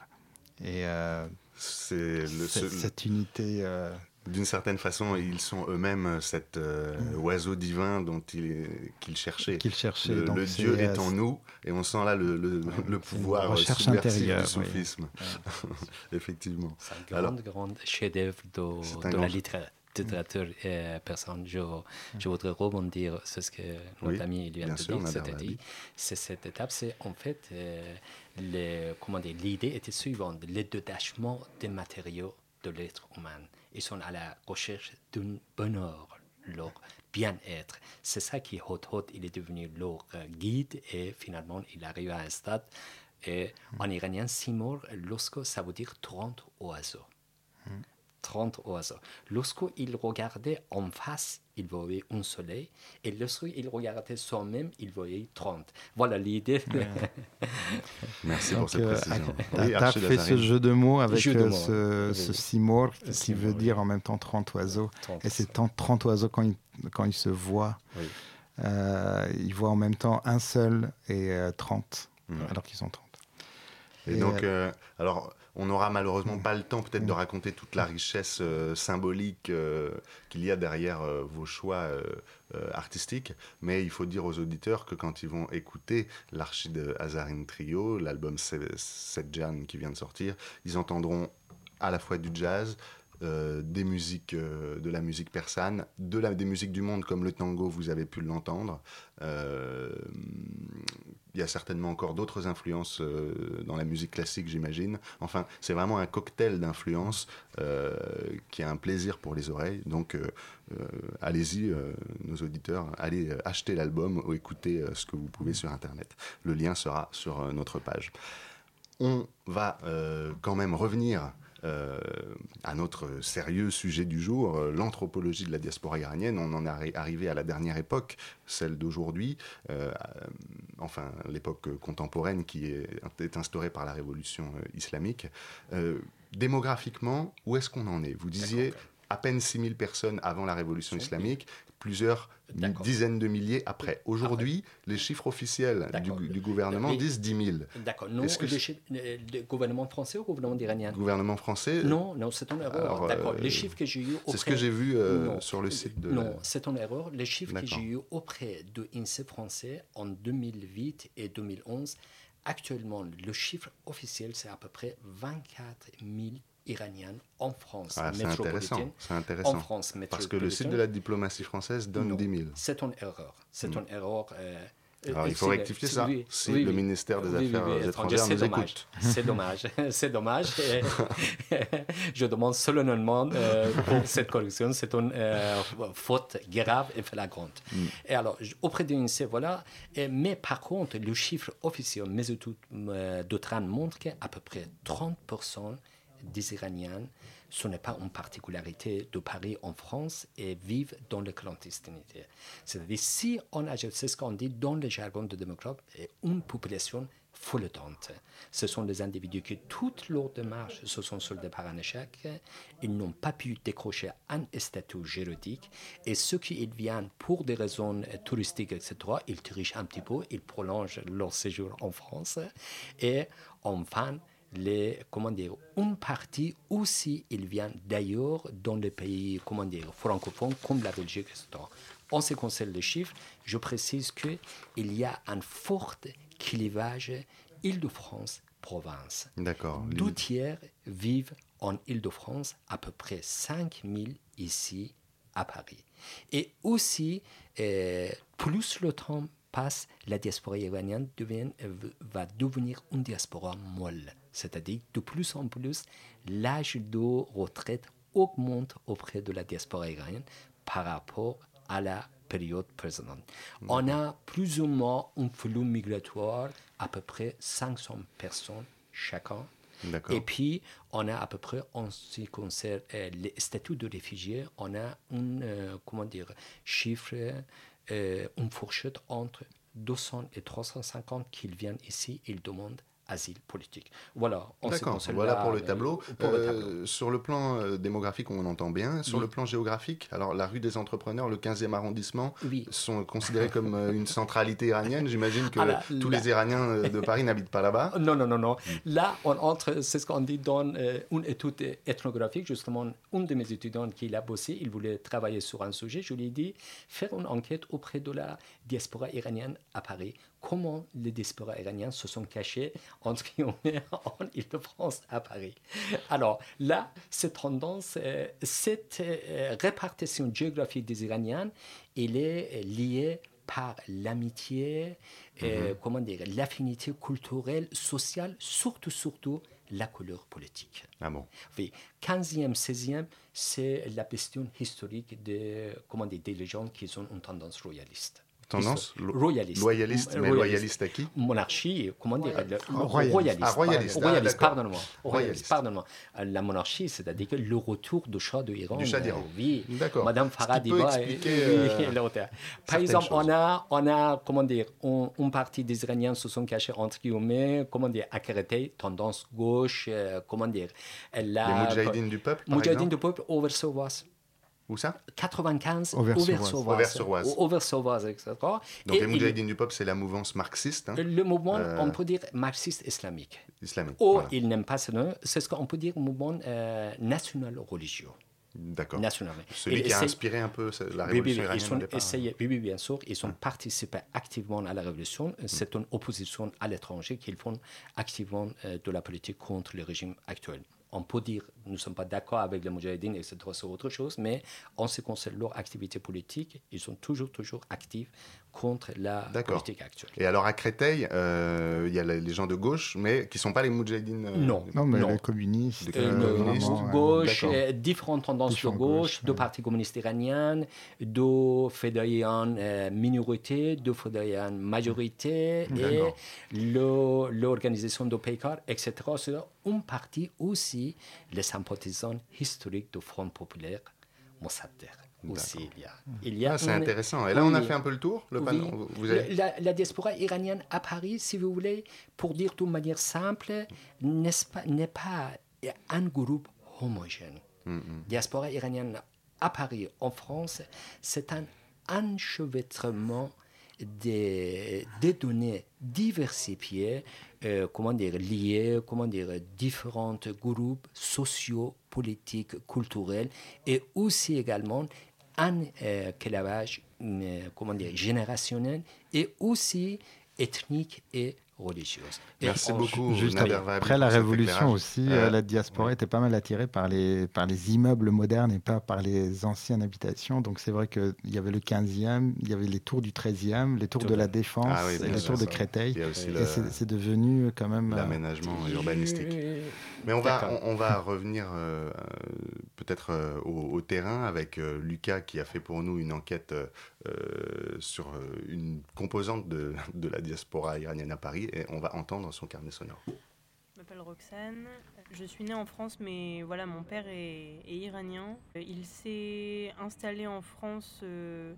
Et euh, C'est cette unité. Euh, D'une certaine façon, ils sont eux-mêmes cet euh, oiseau divin dont il, qu'ils cherchaient. Qu'ils cherchaient, Le, Dieu euh, est en nous, et on sent là le, le- le pouvoir euh, recherche subversif intérieure, du oui. soufisme. Effectivement. C'est un grand, grand chef-d'œuvre de, grand- la littéra- littérature euh, persane. Je, je voudrais rebondir sur ce que notre Oui, ami C'est-à-dire, Labi. c'est cette étape, c'est en fait, euh, le- comment dire, l'idée était suivante, le détachement des matériaux de l'être humain. Ils sont à la recherche d'un bonheur, leur bien-être. C'est ça qui, Hot Hot, il est devenu leur guide et finalement, il arrive à un stade. Et en iranien, Simor, lorsque ça veut dire 30 oiseaux. 30 oiseaux. Lorsqu'il regardait en face, il voyait un soleil, et lorsqu'il regardait soi-même, il voyait 30. Voilà l'idée. Merci pour Donc, cette euh, précision. Attar Oui, Archie fait ce jeu de mots avec de euh, mots, ce, oui. ce qui veut oui. dire en même temps 30 oiseaux. 30 Et c'est 30, 30 oiseaux quand ils, quand ils se voient. Oui. Euh, ils voient en même temps un seul et euh, 30, Mhm. alors qu'ils sont 30. Et, Et, donc, euh, euh, alors, on n'aura malheureusement pas le temps peut-être de raconter toute la richesse euh, symbolique euh, qu'il y a derrière euh, vos choix artistiques, mais il faut dire aux auditeurs que quand ils vont écouter l'Archide Hazarine Trio, l'album Sedjan qui vient de sortir, ils entendront à la fois du jazz, euh, des musiques, euh, de la musique persane, de la, des musiques du monde comme le tango, vous avez pu l'entendre. Euh, il y a certainement encore d'autres influences euh, dans la musique classique, j'imagine. Enfin, c'est vraiment un cocktail d'influences euh, qui a un plaisir pour les oreilles. Donc, euh, allez-y, nos auditeurs, allez acheter l'album ou écouter ce que vous pouvez sur Internet. Le lien sera sur notre page. On va quand même revenir euh, à notre sérieux sujet du jour, euh, l'anthropologie de la diaspora iranienne. On en est arri- arrivé à la dernière époque, celle d'aujourd'hui, euh, enfin l'époque contemporaine qui est, est instaurée par la révolution euh, islamique. Démographiquement, où est-ce qu'on en est? Vous disiez à peine 6000 personnes avant la révolution islamique, plusieurs dizaines de milliers après. Aujourd'hui, les chiffres officiels du, gouvernement disent 10 000. D'accord. Non, Est-ce que le, gouvernement français ou le gouvernement iranien? Gouvernement français Non, non, c'est une erreur. D'accord. euh, Les chiffres que j'ai eu C'est ce auprès- que j'ai vu euh, Non. sur le site de. Non, c'est une erreur. Les chiffres que j'ai eu auprès de INSEE français en 2008 et 2011, actuellement, le chiffre officiel, c'est à peu près 24 000 Iraniens en France Ah, c'est métropolitaine. intéressant. C'est intéressant. En France Parce que le site de la diplomatie française donne Non, 10 000. C'est une erreur. C'est une erreur. euh, Alors, euh, il faut rectifier ça, oui, si oui, le ministère des Oui, Affaires étrangères nous dommage. écoute. C'est dommage. C'est dommage. Je demande solennellement euh, pour cette correction. C'est une euh, faute grave et flagrante. Mm. Et alors, auprès de l'INSEE, voilà. Et- mais par contre, le chiffre officiel, mes études de train montrent qu'à peu près 30% des Iraniens, ce n'est pas une particularité de Paris en France, et vivent dans la clandestinité. C'est-à-dire, si on ajoute, c'est ce qu'on dit dans le jargon de démocrate, une population flottante. Ce sont des individus qui, toute leur démarche, se sont soldés par un échec. Ils n'ont pas pu décrocher un statut juridique. Et ceux qui viennent pour des raisons touristiques, etc., ils trichent un petit peu, ils prolongent leur séjour en France. Et enfin, les, comment dire, une partie aussi, ils viennent d'ailleurs dans les pays comment dire, francophones comme la Belgique, etc. En ce qui concerne les chiffres, je précise qu'il y a un fort clivage Île-de-France-Province. D'accord. Deux tiers vivent en Île-de-France, à peu près 5 000 ici à Paris. Et aussi, euh, plus le temps passe, la diaspora iranienne devient, euh, va devenir une diaspora molle. C'est-à-dire, de plus en plus, l'âge de retraite augmente auprès de la diaspora iranienne par rapport à la période précédente. On a plus ou moins un flux migratoire à peu près 500 personnes chacun. Et puis, on a à peu près, en ce qui concerne euh, les statuts de réfugiés, on a un, euh, comment dire, chiffre, euh, une fourchette entre 200 et 350 qui viennent ici, ils demandent asile politique. Voilà. D'accord, voilà là, pour le tableau. pour le Euh, tableau. Sur le plan euh, démographique, on entend bien. Sur Oui. le plan géographique, alors la rue des entrepreneurs, le 15e arrondissement, Oui. sont considérés comme euh, une centralité iranienne. J'imagine que Ah tous là. les Iraniens de Paris n'habitent pas là-bas. Non, non, non, non. Là, on entre, c'est ce qu'on dit dans une étude ethnographique. Justement, un de mes étudiants qui a bossé, il voulait travailler sur un sujet. Je lui ai dit, faire une enquête auprès de la diaspora iranienne à Paris. Comment les diasporas iraniens se sont cachés, entre guillemets, en Ile-de-France à Paris. Alors là, cette tendance, euh, cette euh, répartition géographique des Iraniens, elle est liée par l'amitié, euh, comment dire, l'affinité culturelle, sociale, surtout, surtout la couleur politique. Ah bon? Oui, 15e, 16e, c'est la question historique de, comment dire, des gens qui ont une tendance royaliste. Tendance royaliste. loyaliste, mais loyaliste à qui Monarchie, comment dire le- Ah, royaliste. Ah, royaliste, ah, royaliste, d'accord. pardonne-moi. Royaliste. Royaliste, pardonne-moi. Euh, La monarchie, c'est-à-dire que le retour du Shah d'Iran. Du Shah euh, d'Iran. Oui. D'accord. Madame Ce qui Farah peut Diba. expliquer, oui, euh, l'autre. Par exemple, choses. on a, on a, comment dire, on- une partie des Iraniens se sont cachés entre guillemets, comment dire, à Créteil, tendance gauche, euh, comment dire. Elle Les Moudjahidines du peuple, par Moudjahidines du peuple, Auvers-sur-Oise. Où ça? 95, Auvers-sur-Oise. Etc. Donc Et les Moudjahidines du peuple, c'est la mouvance marxiste. hein, le mouvement, euh, on peut dire marxiste islamique. Islamique. Ou voilà. il n'aime pas ce nom, c'est ce qu'on peut dire mouvement euh, national religieux. D'accord. National. Celui Et qui a inspiré un peu la Oui, oui, révolution oui, ils ont essayé, oui, bien sûr, ils ont participé activement à la révolution. C'est une opposition à l'étranger qu'ils font activement euh, de la politique contre le régime actuel. On peut dire, nous ne sommes pas d'accord avec les Moudjahidines, etc., c'est autre chose, mais en ce qui concerne leur activité politique, ils sont toujours, toujours actifs contre la politique actuelle. Et alors à Créteil, euh, il y a les les gens de gauche, mais qui ne sont pas les Moudjahidines. euh, Non. Non, mais Non. les communistes. Des Euh, euh, de communistes. vraiment, euh, gauche, euh, différentes tendances de gauche, de ouais. parti communiste iranien, de fédérations euh, minorité, de fédérations majorité, et l'organisation de PECAR, etc. C'est une partie aussi les sympathisants historiques du Front populaire Mossadegh. Aussi, il y a. Il y a Ah, c'est intéressant. Et là, on a fait un peu le tour. Le Oui. panneau, vous- vous avez- la, la diaspora iranienne à Paris, si vous voulez, pour dire d'une manière simple, n'est pas, un groupe homogène. Diaspora iranienne à Paris, en France, c'est un enchevêtrement des, des données diversifiées, euh, comment dire, liées, comment dire, différents groupes sociaux, politiques, culturels, et aussi également un euh, clavage, euh, comment dire, générationnel, et aussi ethnique et religieuse. Merci beaucoup. Juste après, la Révolution aussi, Euh, la diaspora était pas mal attirée par les, par les immeubles modernes et pas par les anciennes habitations. Donc c'est vrai qu'il y avait le 15e, il y avait les tours du 13e, les tours Tout de la. Défense Ah oui, et bien les tours de. Créteil. Et le- c'est devenu quand même... euh, l'aménagement urbanistique. Mais on va, on, on va revenir euh, peut-être euh, au, au terrain avec euh, Lucas qui a fait pour nous une enquête sur euh, une composante de, de la diaspora iranienne à Paris et on va entendre son carnet sonore. Je m'appelle Roxane. Je suis née en France, mais voilà, mon père est, est iranien. Il s'est installé en France. euh,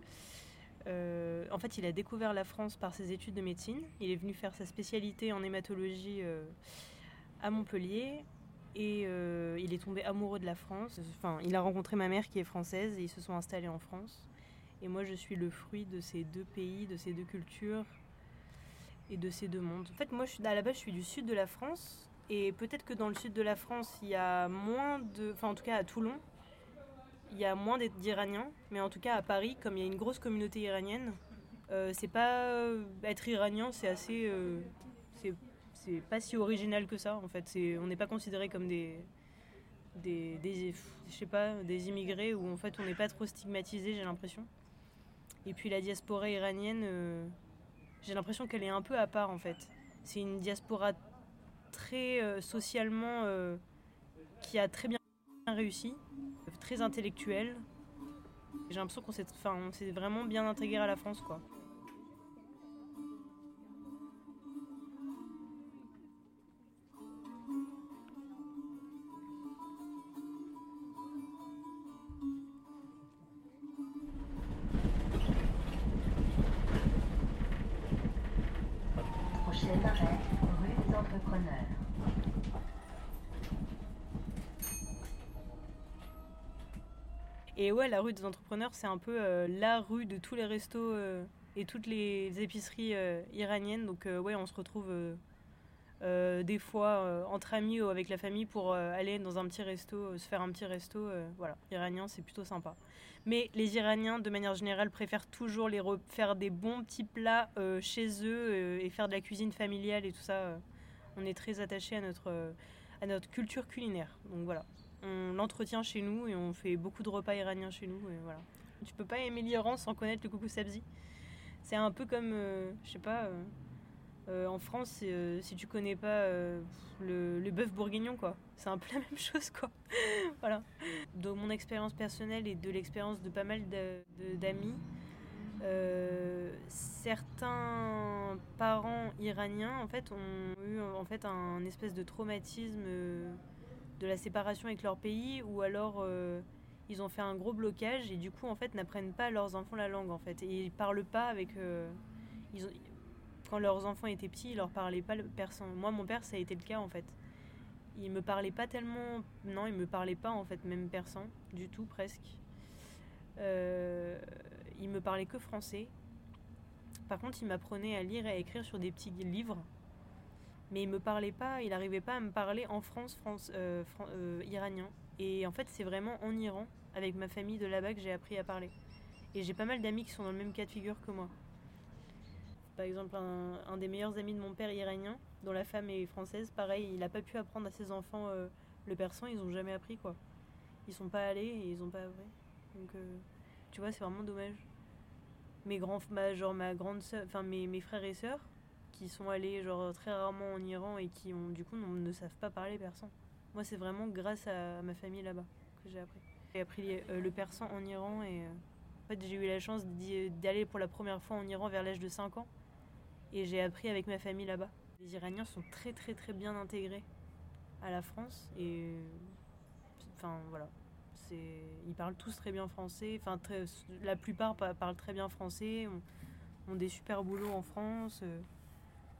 euh, en fait, il a découvert la France par ses études de médecine. Il est venu faire sa spécialité en hématologie euh, à Montpellier. Et euh, il est tombé amoureux de la France. Enfin, il a rencontré ma mère qui est française et ils se sont installés en France. Et moi, je suis le fruit de ces deux pays, de ces deux cultures et de ces deux mondes. En fait, moi, je à la base, je suis du sud de la France. Et peut-être que dans le sud de la France, il y a moins de. Enfin, en tout cas, à Toulon, il y a moins d'I- d'Iraniens. Mais en tout cas, à Paris, comme il y a une grosse communauté iranienne, euh, c'est pas. Être iranien, c'est assez. euh, c'est pas si original que ça, en fait. C'est- On n'est pas considéré comme des. Des, des, je sais pas, des immigrés où en fait on n'est pas trop stigmatisé, j'ai l'impression. Et puis la diaspora iranienne, euh, j'ai l'impression qu'elle est un peu à part en fait. C'est une diaspora très euh, socialement euh, qui a très bien réussi, très intellectuelle. J'ai l'impression qu'on s'est enfin, on s'est vraiment bien intégré à la France quoi. Et ouais, la rue des entrepreneurs, c'est un peu euh, la rue de tous les restos euh, et toutes les épiceries euh, iraniennes. Donc ouais, on se retrouve des fois entre amis ou avec la famille pour aller dans un petit resto, se faire un petit resto. voilà, iranien, c'est plutôt sympa. Mais les Iraniens, de manière générale, préfèrent toujours faire des bons petits plats chez eux et faire de la cuisine familiale et tout ça. on est très attaché à notre, à notre culture culinaire. Donc voilà on l'entretient chez nous et on fait beaucoup de repas iraniens chez nous. Et voilà. Tu peux pas aimer l'Iran sans connaître le coucou sabzi. C'est un peu comme, euh, je sais pas, euh, euh, en France, euh, si tu connais pas le, bœuf bourguignon, quoi. C'est un peu la même chose, quoi. voilà. De mon expérience personnelle et de l'expérience de pas mal d'amis, certains parents iraniens, en fait, ont eu en fait un espèce de traumatisme. De la séparation avec leur pays ou alors euh, ils ont fait un gros blocage et du coup en fait n'apprennent pas à leurs enfants la langue en fait. Et ils parlent pas avec euh, ils quand leurs enfants étaient petits ils leur parlaient pas le persan moi mon père ça a été le cas en fait. Il me parlait pas tellement non il me parlait pas en fait même persan du tout presque. Euh, il me parlait que français. Par contre il m'apprenait à lire et à écrire sur des petits livres mais il me parlait pas, il n'arrivait pas à me parler en France, France euh, euh, iranien. Et en fait, c'est vraiment en Iran, avec ma famille de là-bas, que j'ai appris à parler. Et j'ai pas mal d'amis qui sont dans le même cas de figure que moi. Par exemple, un, des meilleurs amis de mon père iranien, dont la femme est française, pareil, il n'a pas pu apprendre à ses enfants euh, le persan, ils ont jamais appris quoi. Ils sont pas allés et ils ont pas appris. Donc, tu vois, c'est vraiment dommage. Mes grands, genre ma grande sœur, enfin mes, mes frères et sœurs, qui sont allés genre très rarement en Iran et qui ont du coup ne savent pas parler persan. Moi, c'est vraiment grâce à, ma famille là-bas que j'ai appris. J'ai appris euh, le persan en Iran et euh, en fait, j'ai eu la chance d'aller pour la première fois en Iran vers l'âge de 5 ans et j'ai appris avec ma famille là-bas. Les Iraniens sont très très très bien intégrés à la France et enfin voilà, ils parlent tous très bien français. Enfin la plupart pa- parlent très bien français. Ont, ont des super boulots en France.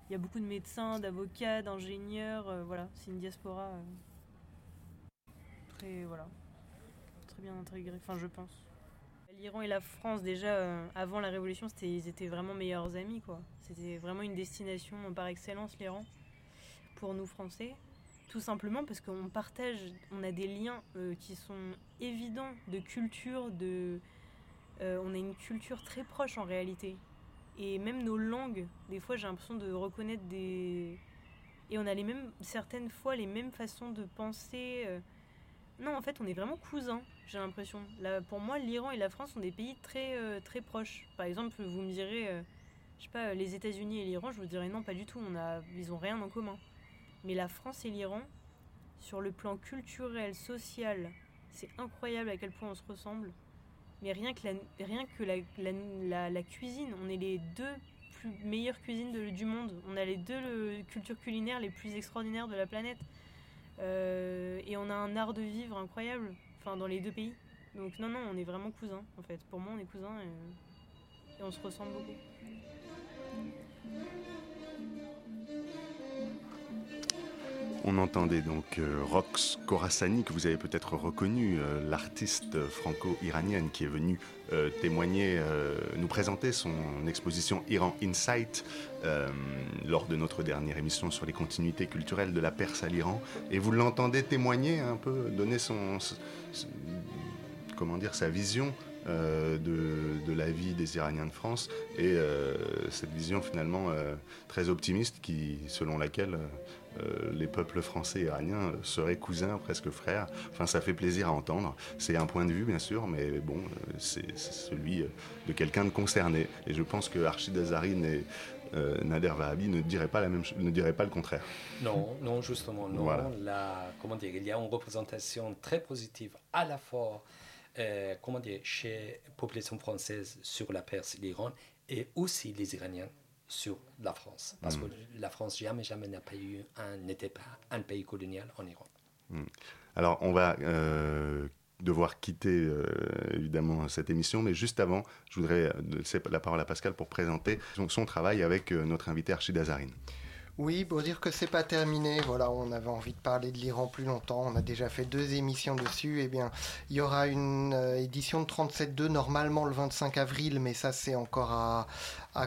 Il y a beaucoup de médecins, d'avocats, d'ingénieurs. euh, voilà, c'est une diaspora euh, très, voilà, très bien intégrée. Enfin, je pense. L'Iran et la France, déjà, euh, avant la Révolution, c'était, ils étaient vraiment meilleurs amis, quoi. C'était vraiment une destination par excellence, l'Iran, pour nous Français. Tout simplement parce qu'on partage, on a des liens qui sont évidents de culture, de, on a une culture très proche en réalité. Et même nos langues, des fois j'ai l'impression de reconnaître des... Et on a les mêmes, certaines fois les mêmes façons de penser. euh. Non, en fait, on est vraiment cousins, j'ai l'impression. Pour moi, l'Iran et la France sont des pays très, euh, très proches. Par exemple, vous me direz, euh, je sais pas, les États-Unis et l'Iran, je vous dirais non, pas du tout. Ils ont rien en commun. Mais la France et l'Iran, sur le plan culturel, social, c'est incroyable à quel point on se ressemble. Mais rien que la, rien que la, la, cuisine, on est les deux plus meilleures cuisines du monde. On a les deux le- cultures culinaires les plus extraordinaires de la planète. Euh, et on a un art de vivre incroyable, enfin dans les deux pays. Donc non, non, on est vraiment cousins en fait. Pour moi, on est cousins et on se ressemble beaucoup. On entendait donc euh, Rox Khorassani, que vous avez peut-être reconnu, euh, l'artiste franco-iranienne qui est venue euh, témoigner, nous présenter son exposition Iran Insight lors de notre dernière émission sur les continuités culturelles de la Perse à l'Iran. Et vous l'entendez témoigner un peu, donner son, comment dire, sa vision de, la vie des Iraniens de France et cette vision finalement très optimiste qui, selon laquelle les peuples français et iraniens seraient cousins, presque frères. Enfin, ça fait plaisir à entendre. C'est un point de vue, bien sûr, mais bon, euh, c'est celui euh, de quelqu'un de concerné. Et je pense que Archid Azarine et euh, Nader Vahabi ne diraient pas, la même, ch- ne diraient pas le contraire. Non, non, justement, non. Voilà. La, comment dire, il y a une représentation très positive à la fois euh, comment dire, chez la population française sur la Perse et l'Iran et aussi les Iraniens sur la France. Parce Mm. que la France jamais, jamais n'a pas eu un, n'était pas un pays colonial en Iran. Hmm. Alors, on va euh, devoir quitter euh, évidemment cette émission, mais juste avant, je voudrais euh, laisser la parole à Pascal pour présenter son, son travail avec euh, notre invité Archid Azarine. Oui, pour dire que c'est pas terminé. Voilà, on avait envie de parler de l'Iran plus longtemps. On a déjà fait deux émissions dessus. Eh bien, il y aura une euh, édition de 37.2 normalement le 25 avril, mais ça c'est encore à,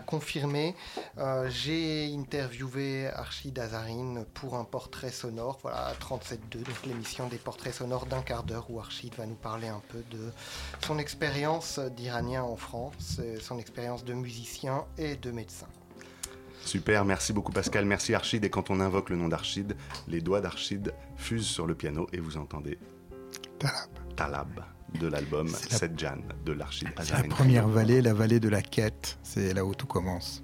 confirmer. Euh, J'ai interviewé Archid Azarine pour un portrait sonore. Voilà, 37.2, donc l'émission des portraits sonores d'un quart d'heure où Archid va nous parler un peu de son expérience d'Iranien en France, et son expérience de musicien et de médecin. Super, merci beaucoup Pascal, merci Archid. Et quand on invoque le nom d'Archid, les doigts d'Archid fusent sur le piano et vous entendez Talab, Talab de l'album Sedjan de l'Archid C'est la première vallée, la vallée de la quête. C'est là où tout commence.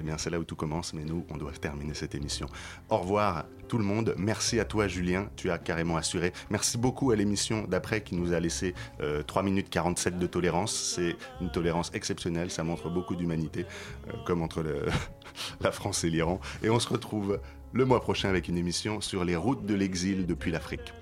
Eh bien, c'est là où tout commence, mais nous, on doit terminer cette émission. Au revoir tout le monde. Merci à toi, Julien. Tu as carrément assuré. Merci beaucoup à l'émission d'après qui nous a laissé euh, 3 minutes 47 de tolérance. C'est une tolérance exceptionnelle. Ça montre beaucoup d'humanité, euh, comme entre la France et l'Iran. Et on se retrouve le mois prochain avec une émission sur les routes de l'exil depuis l'Afrique.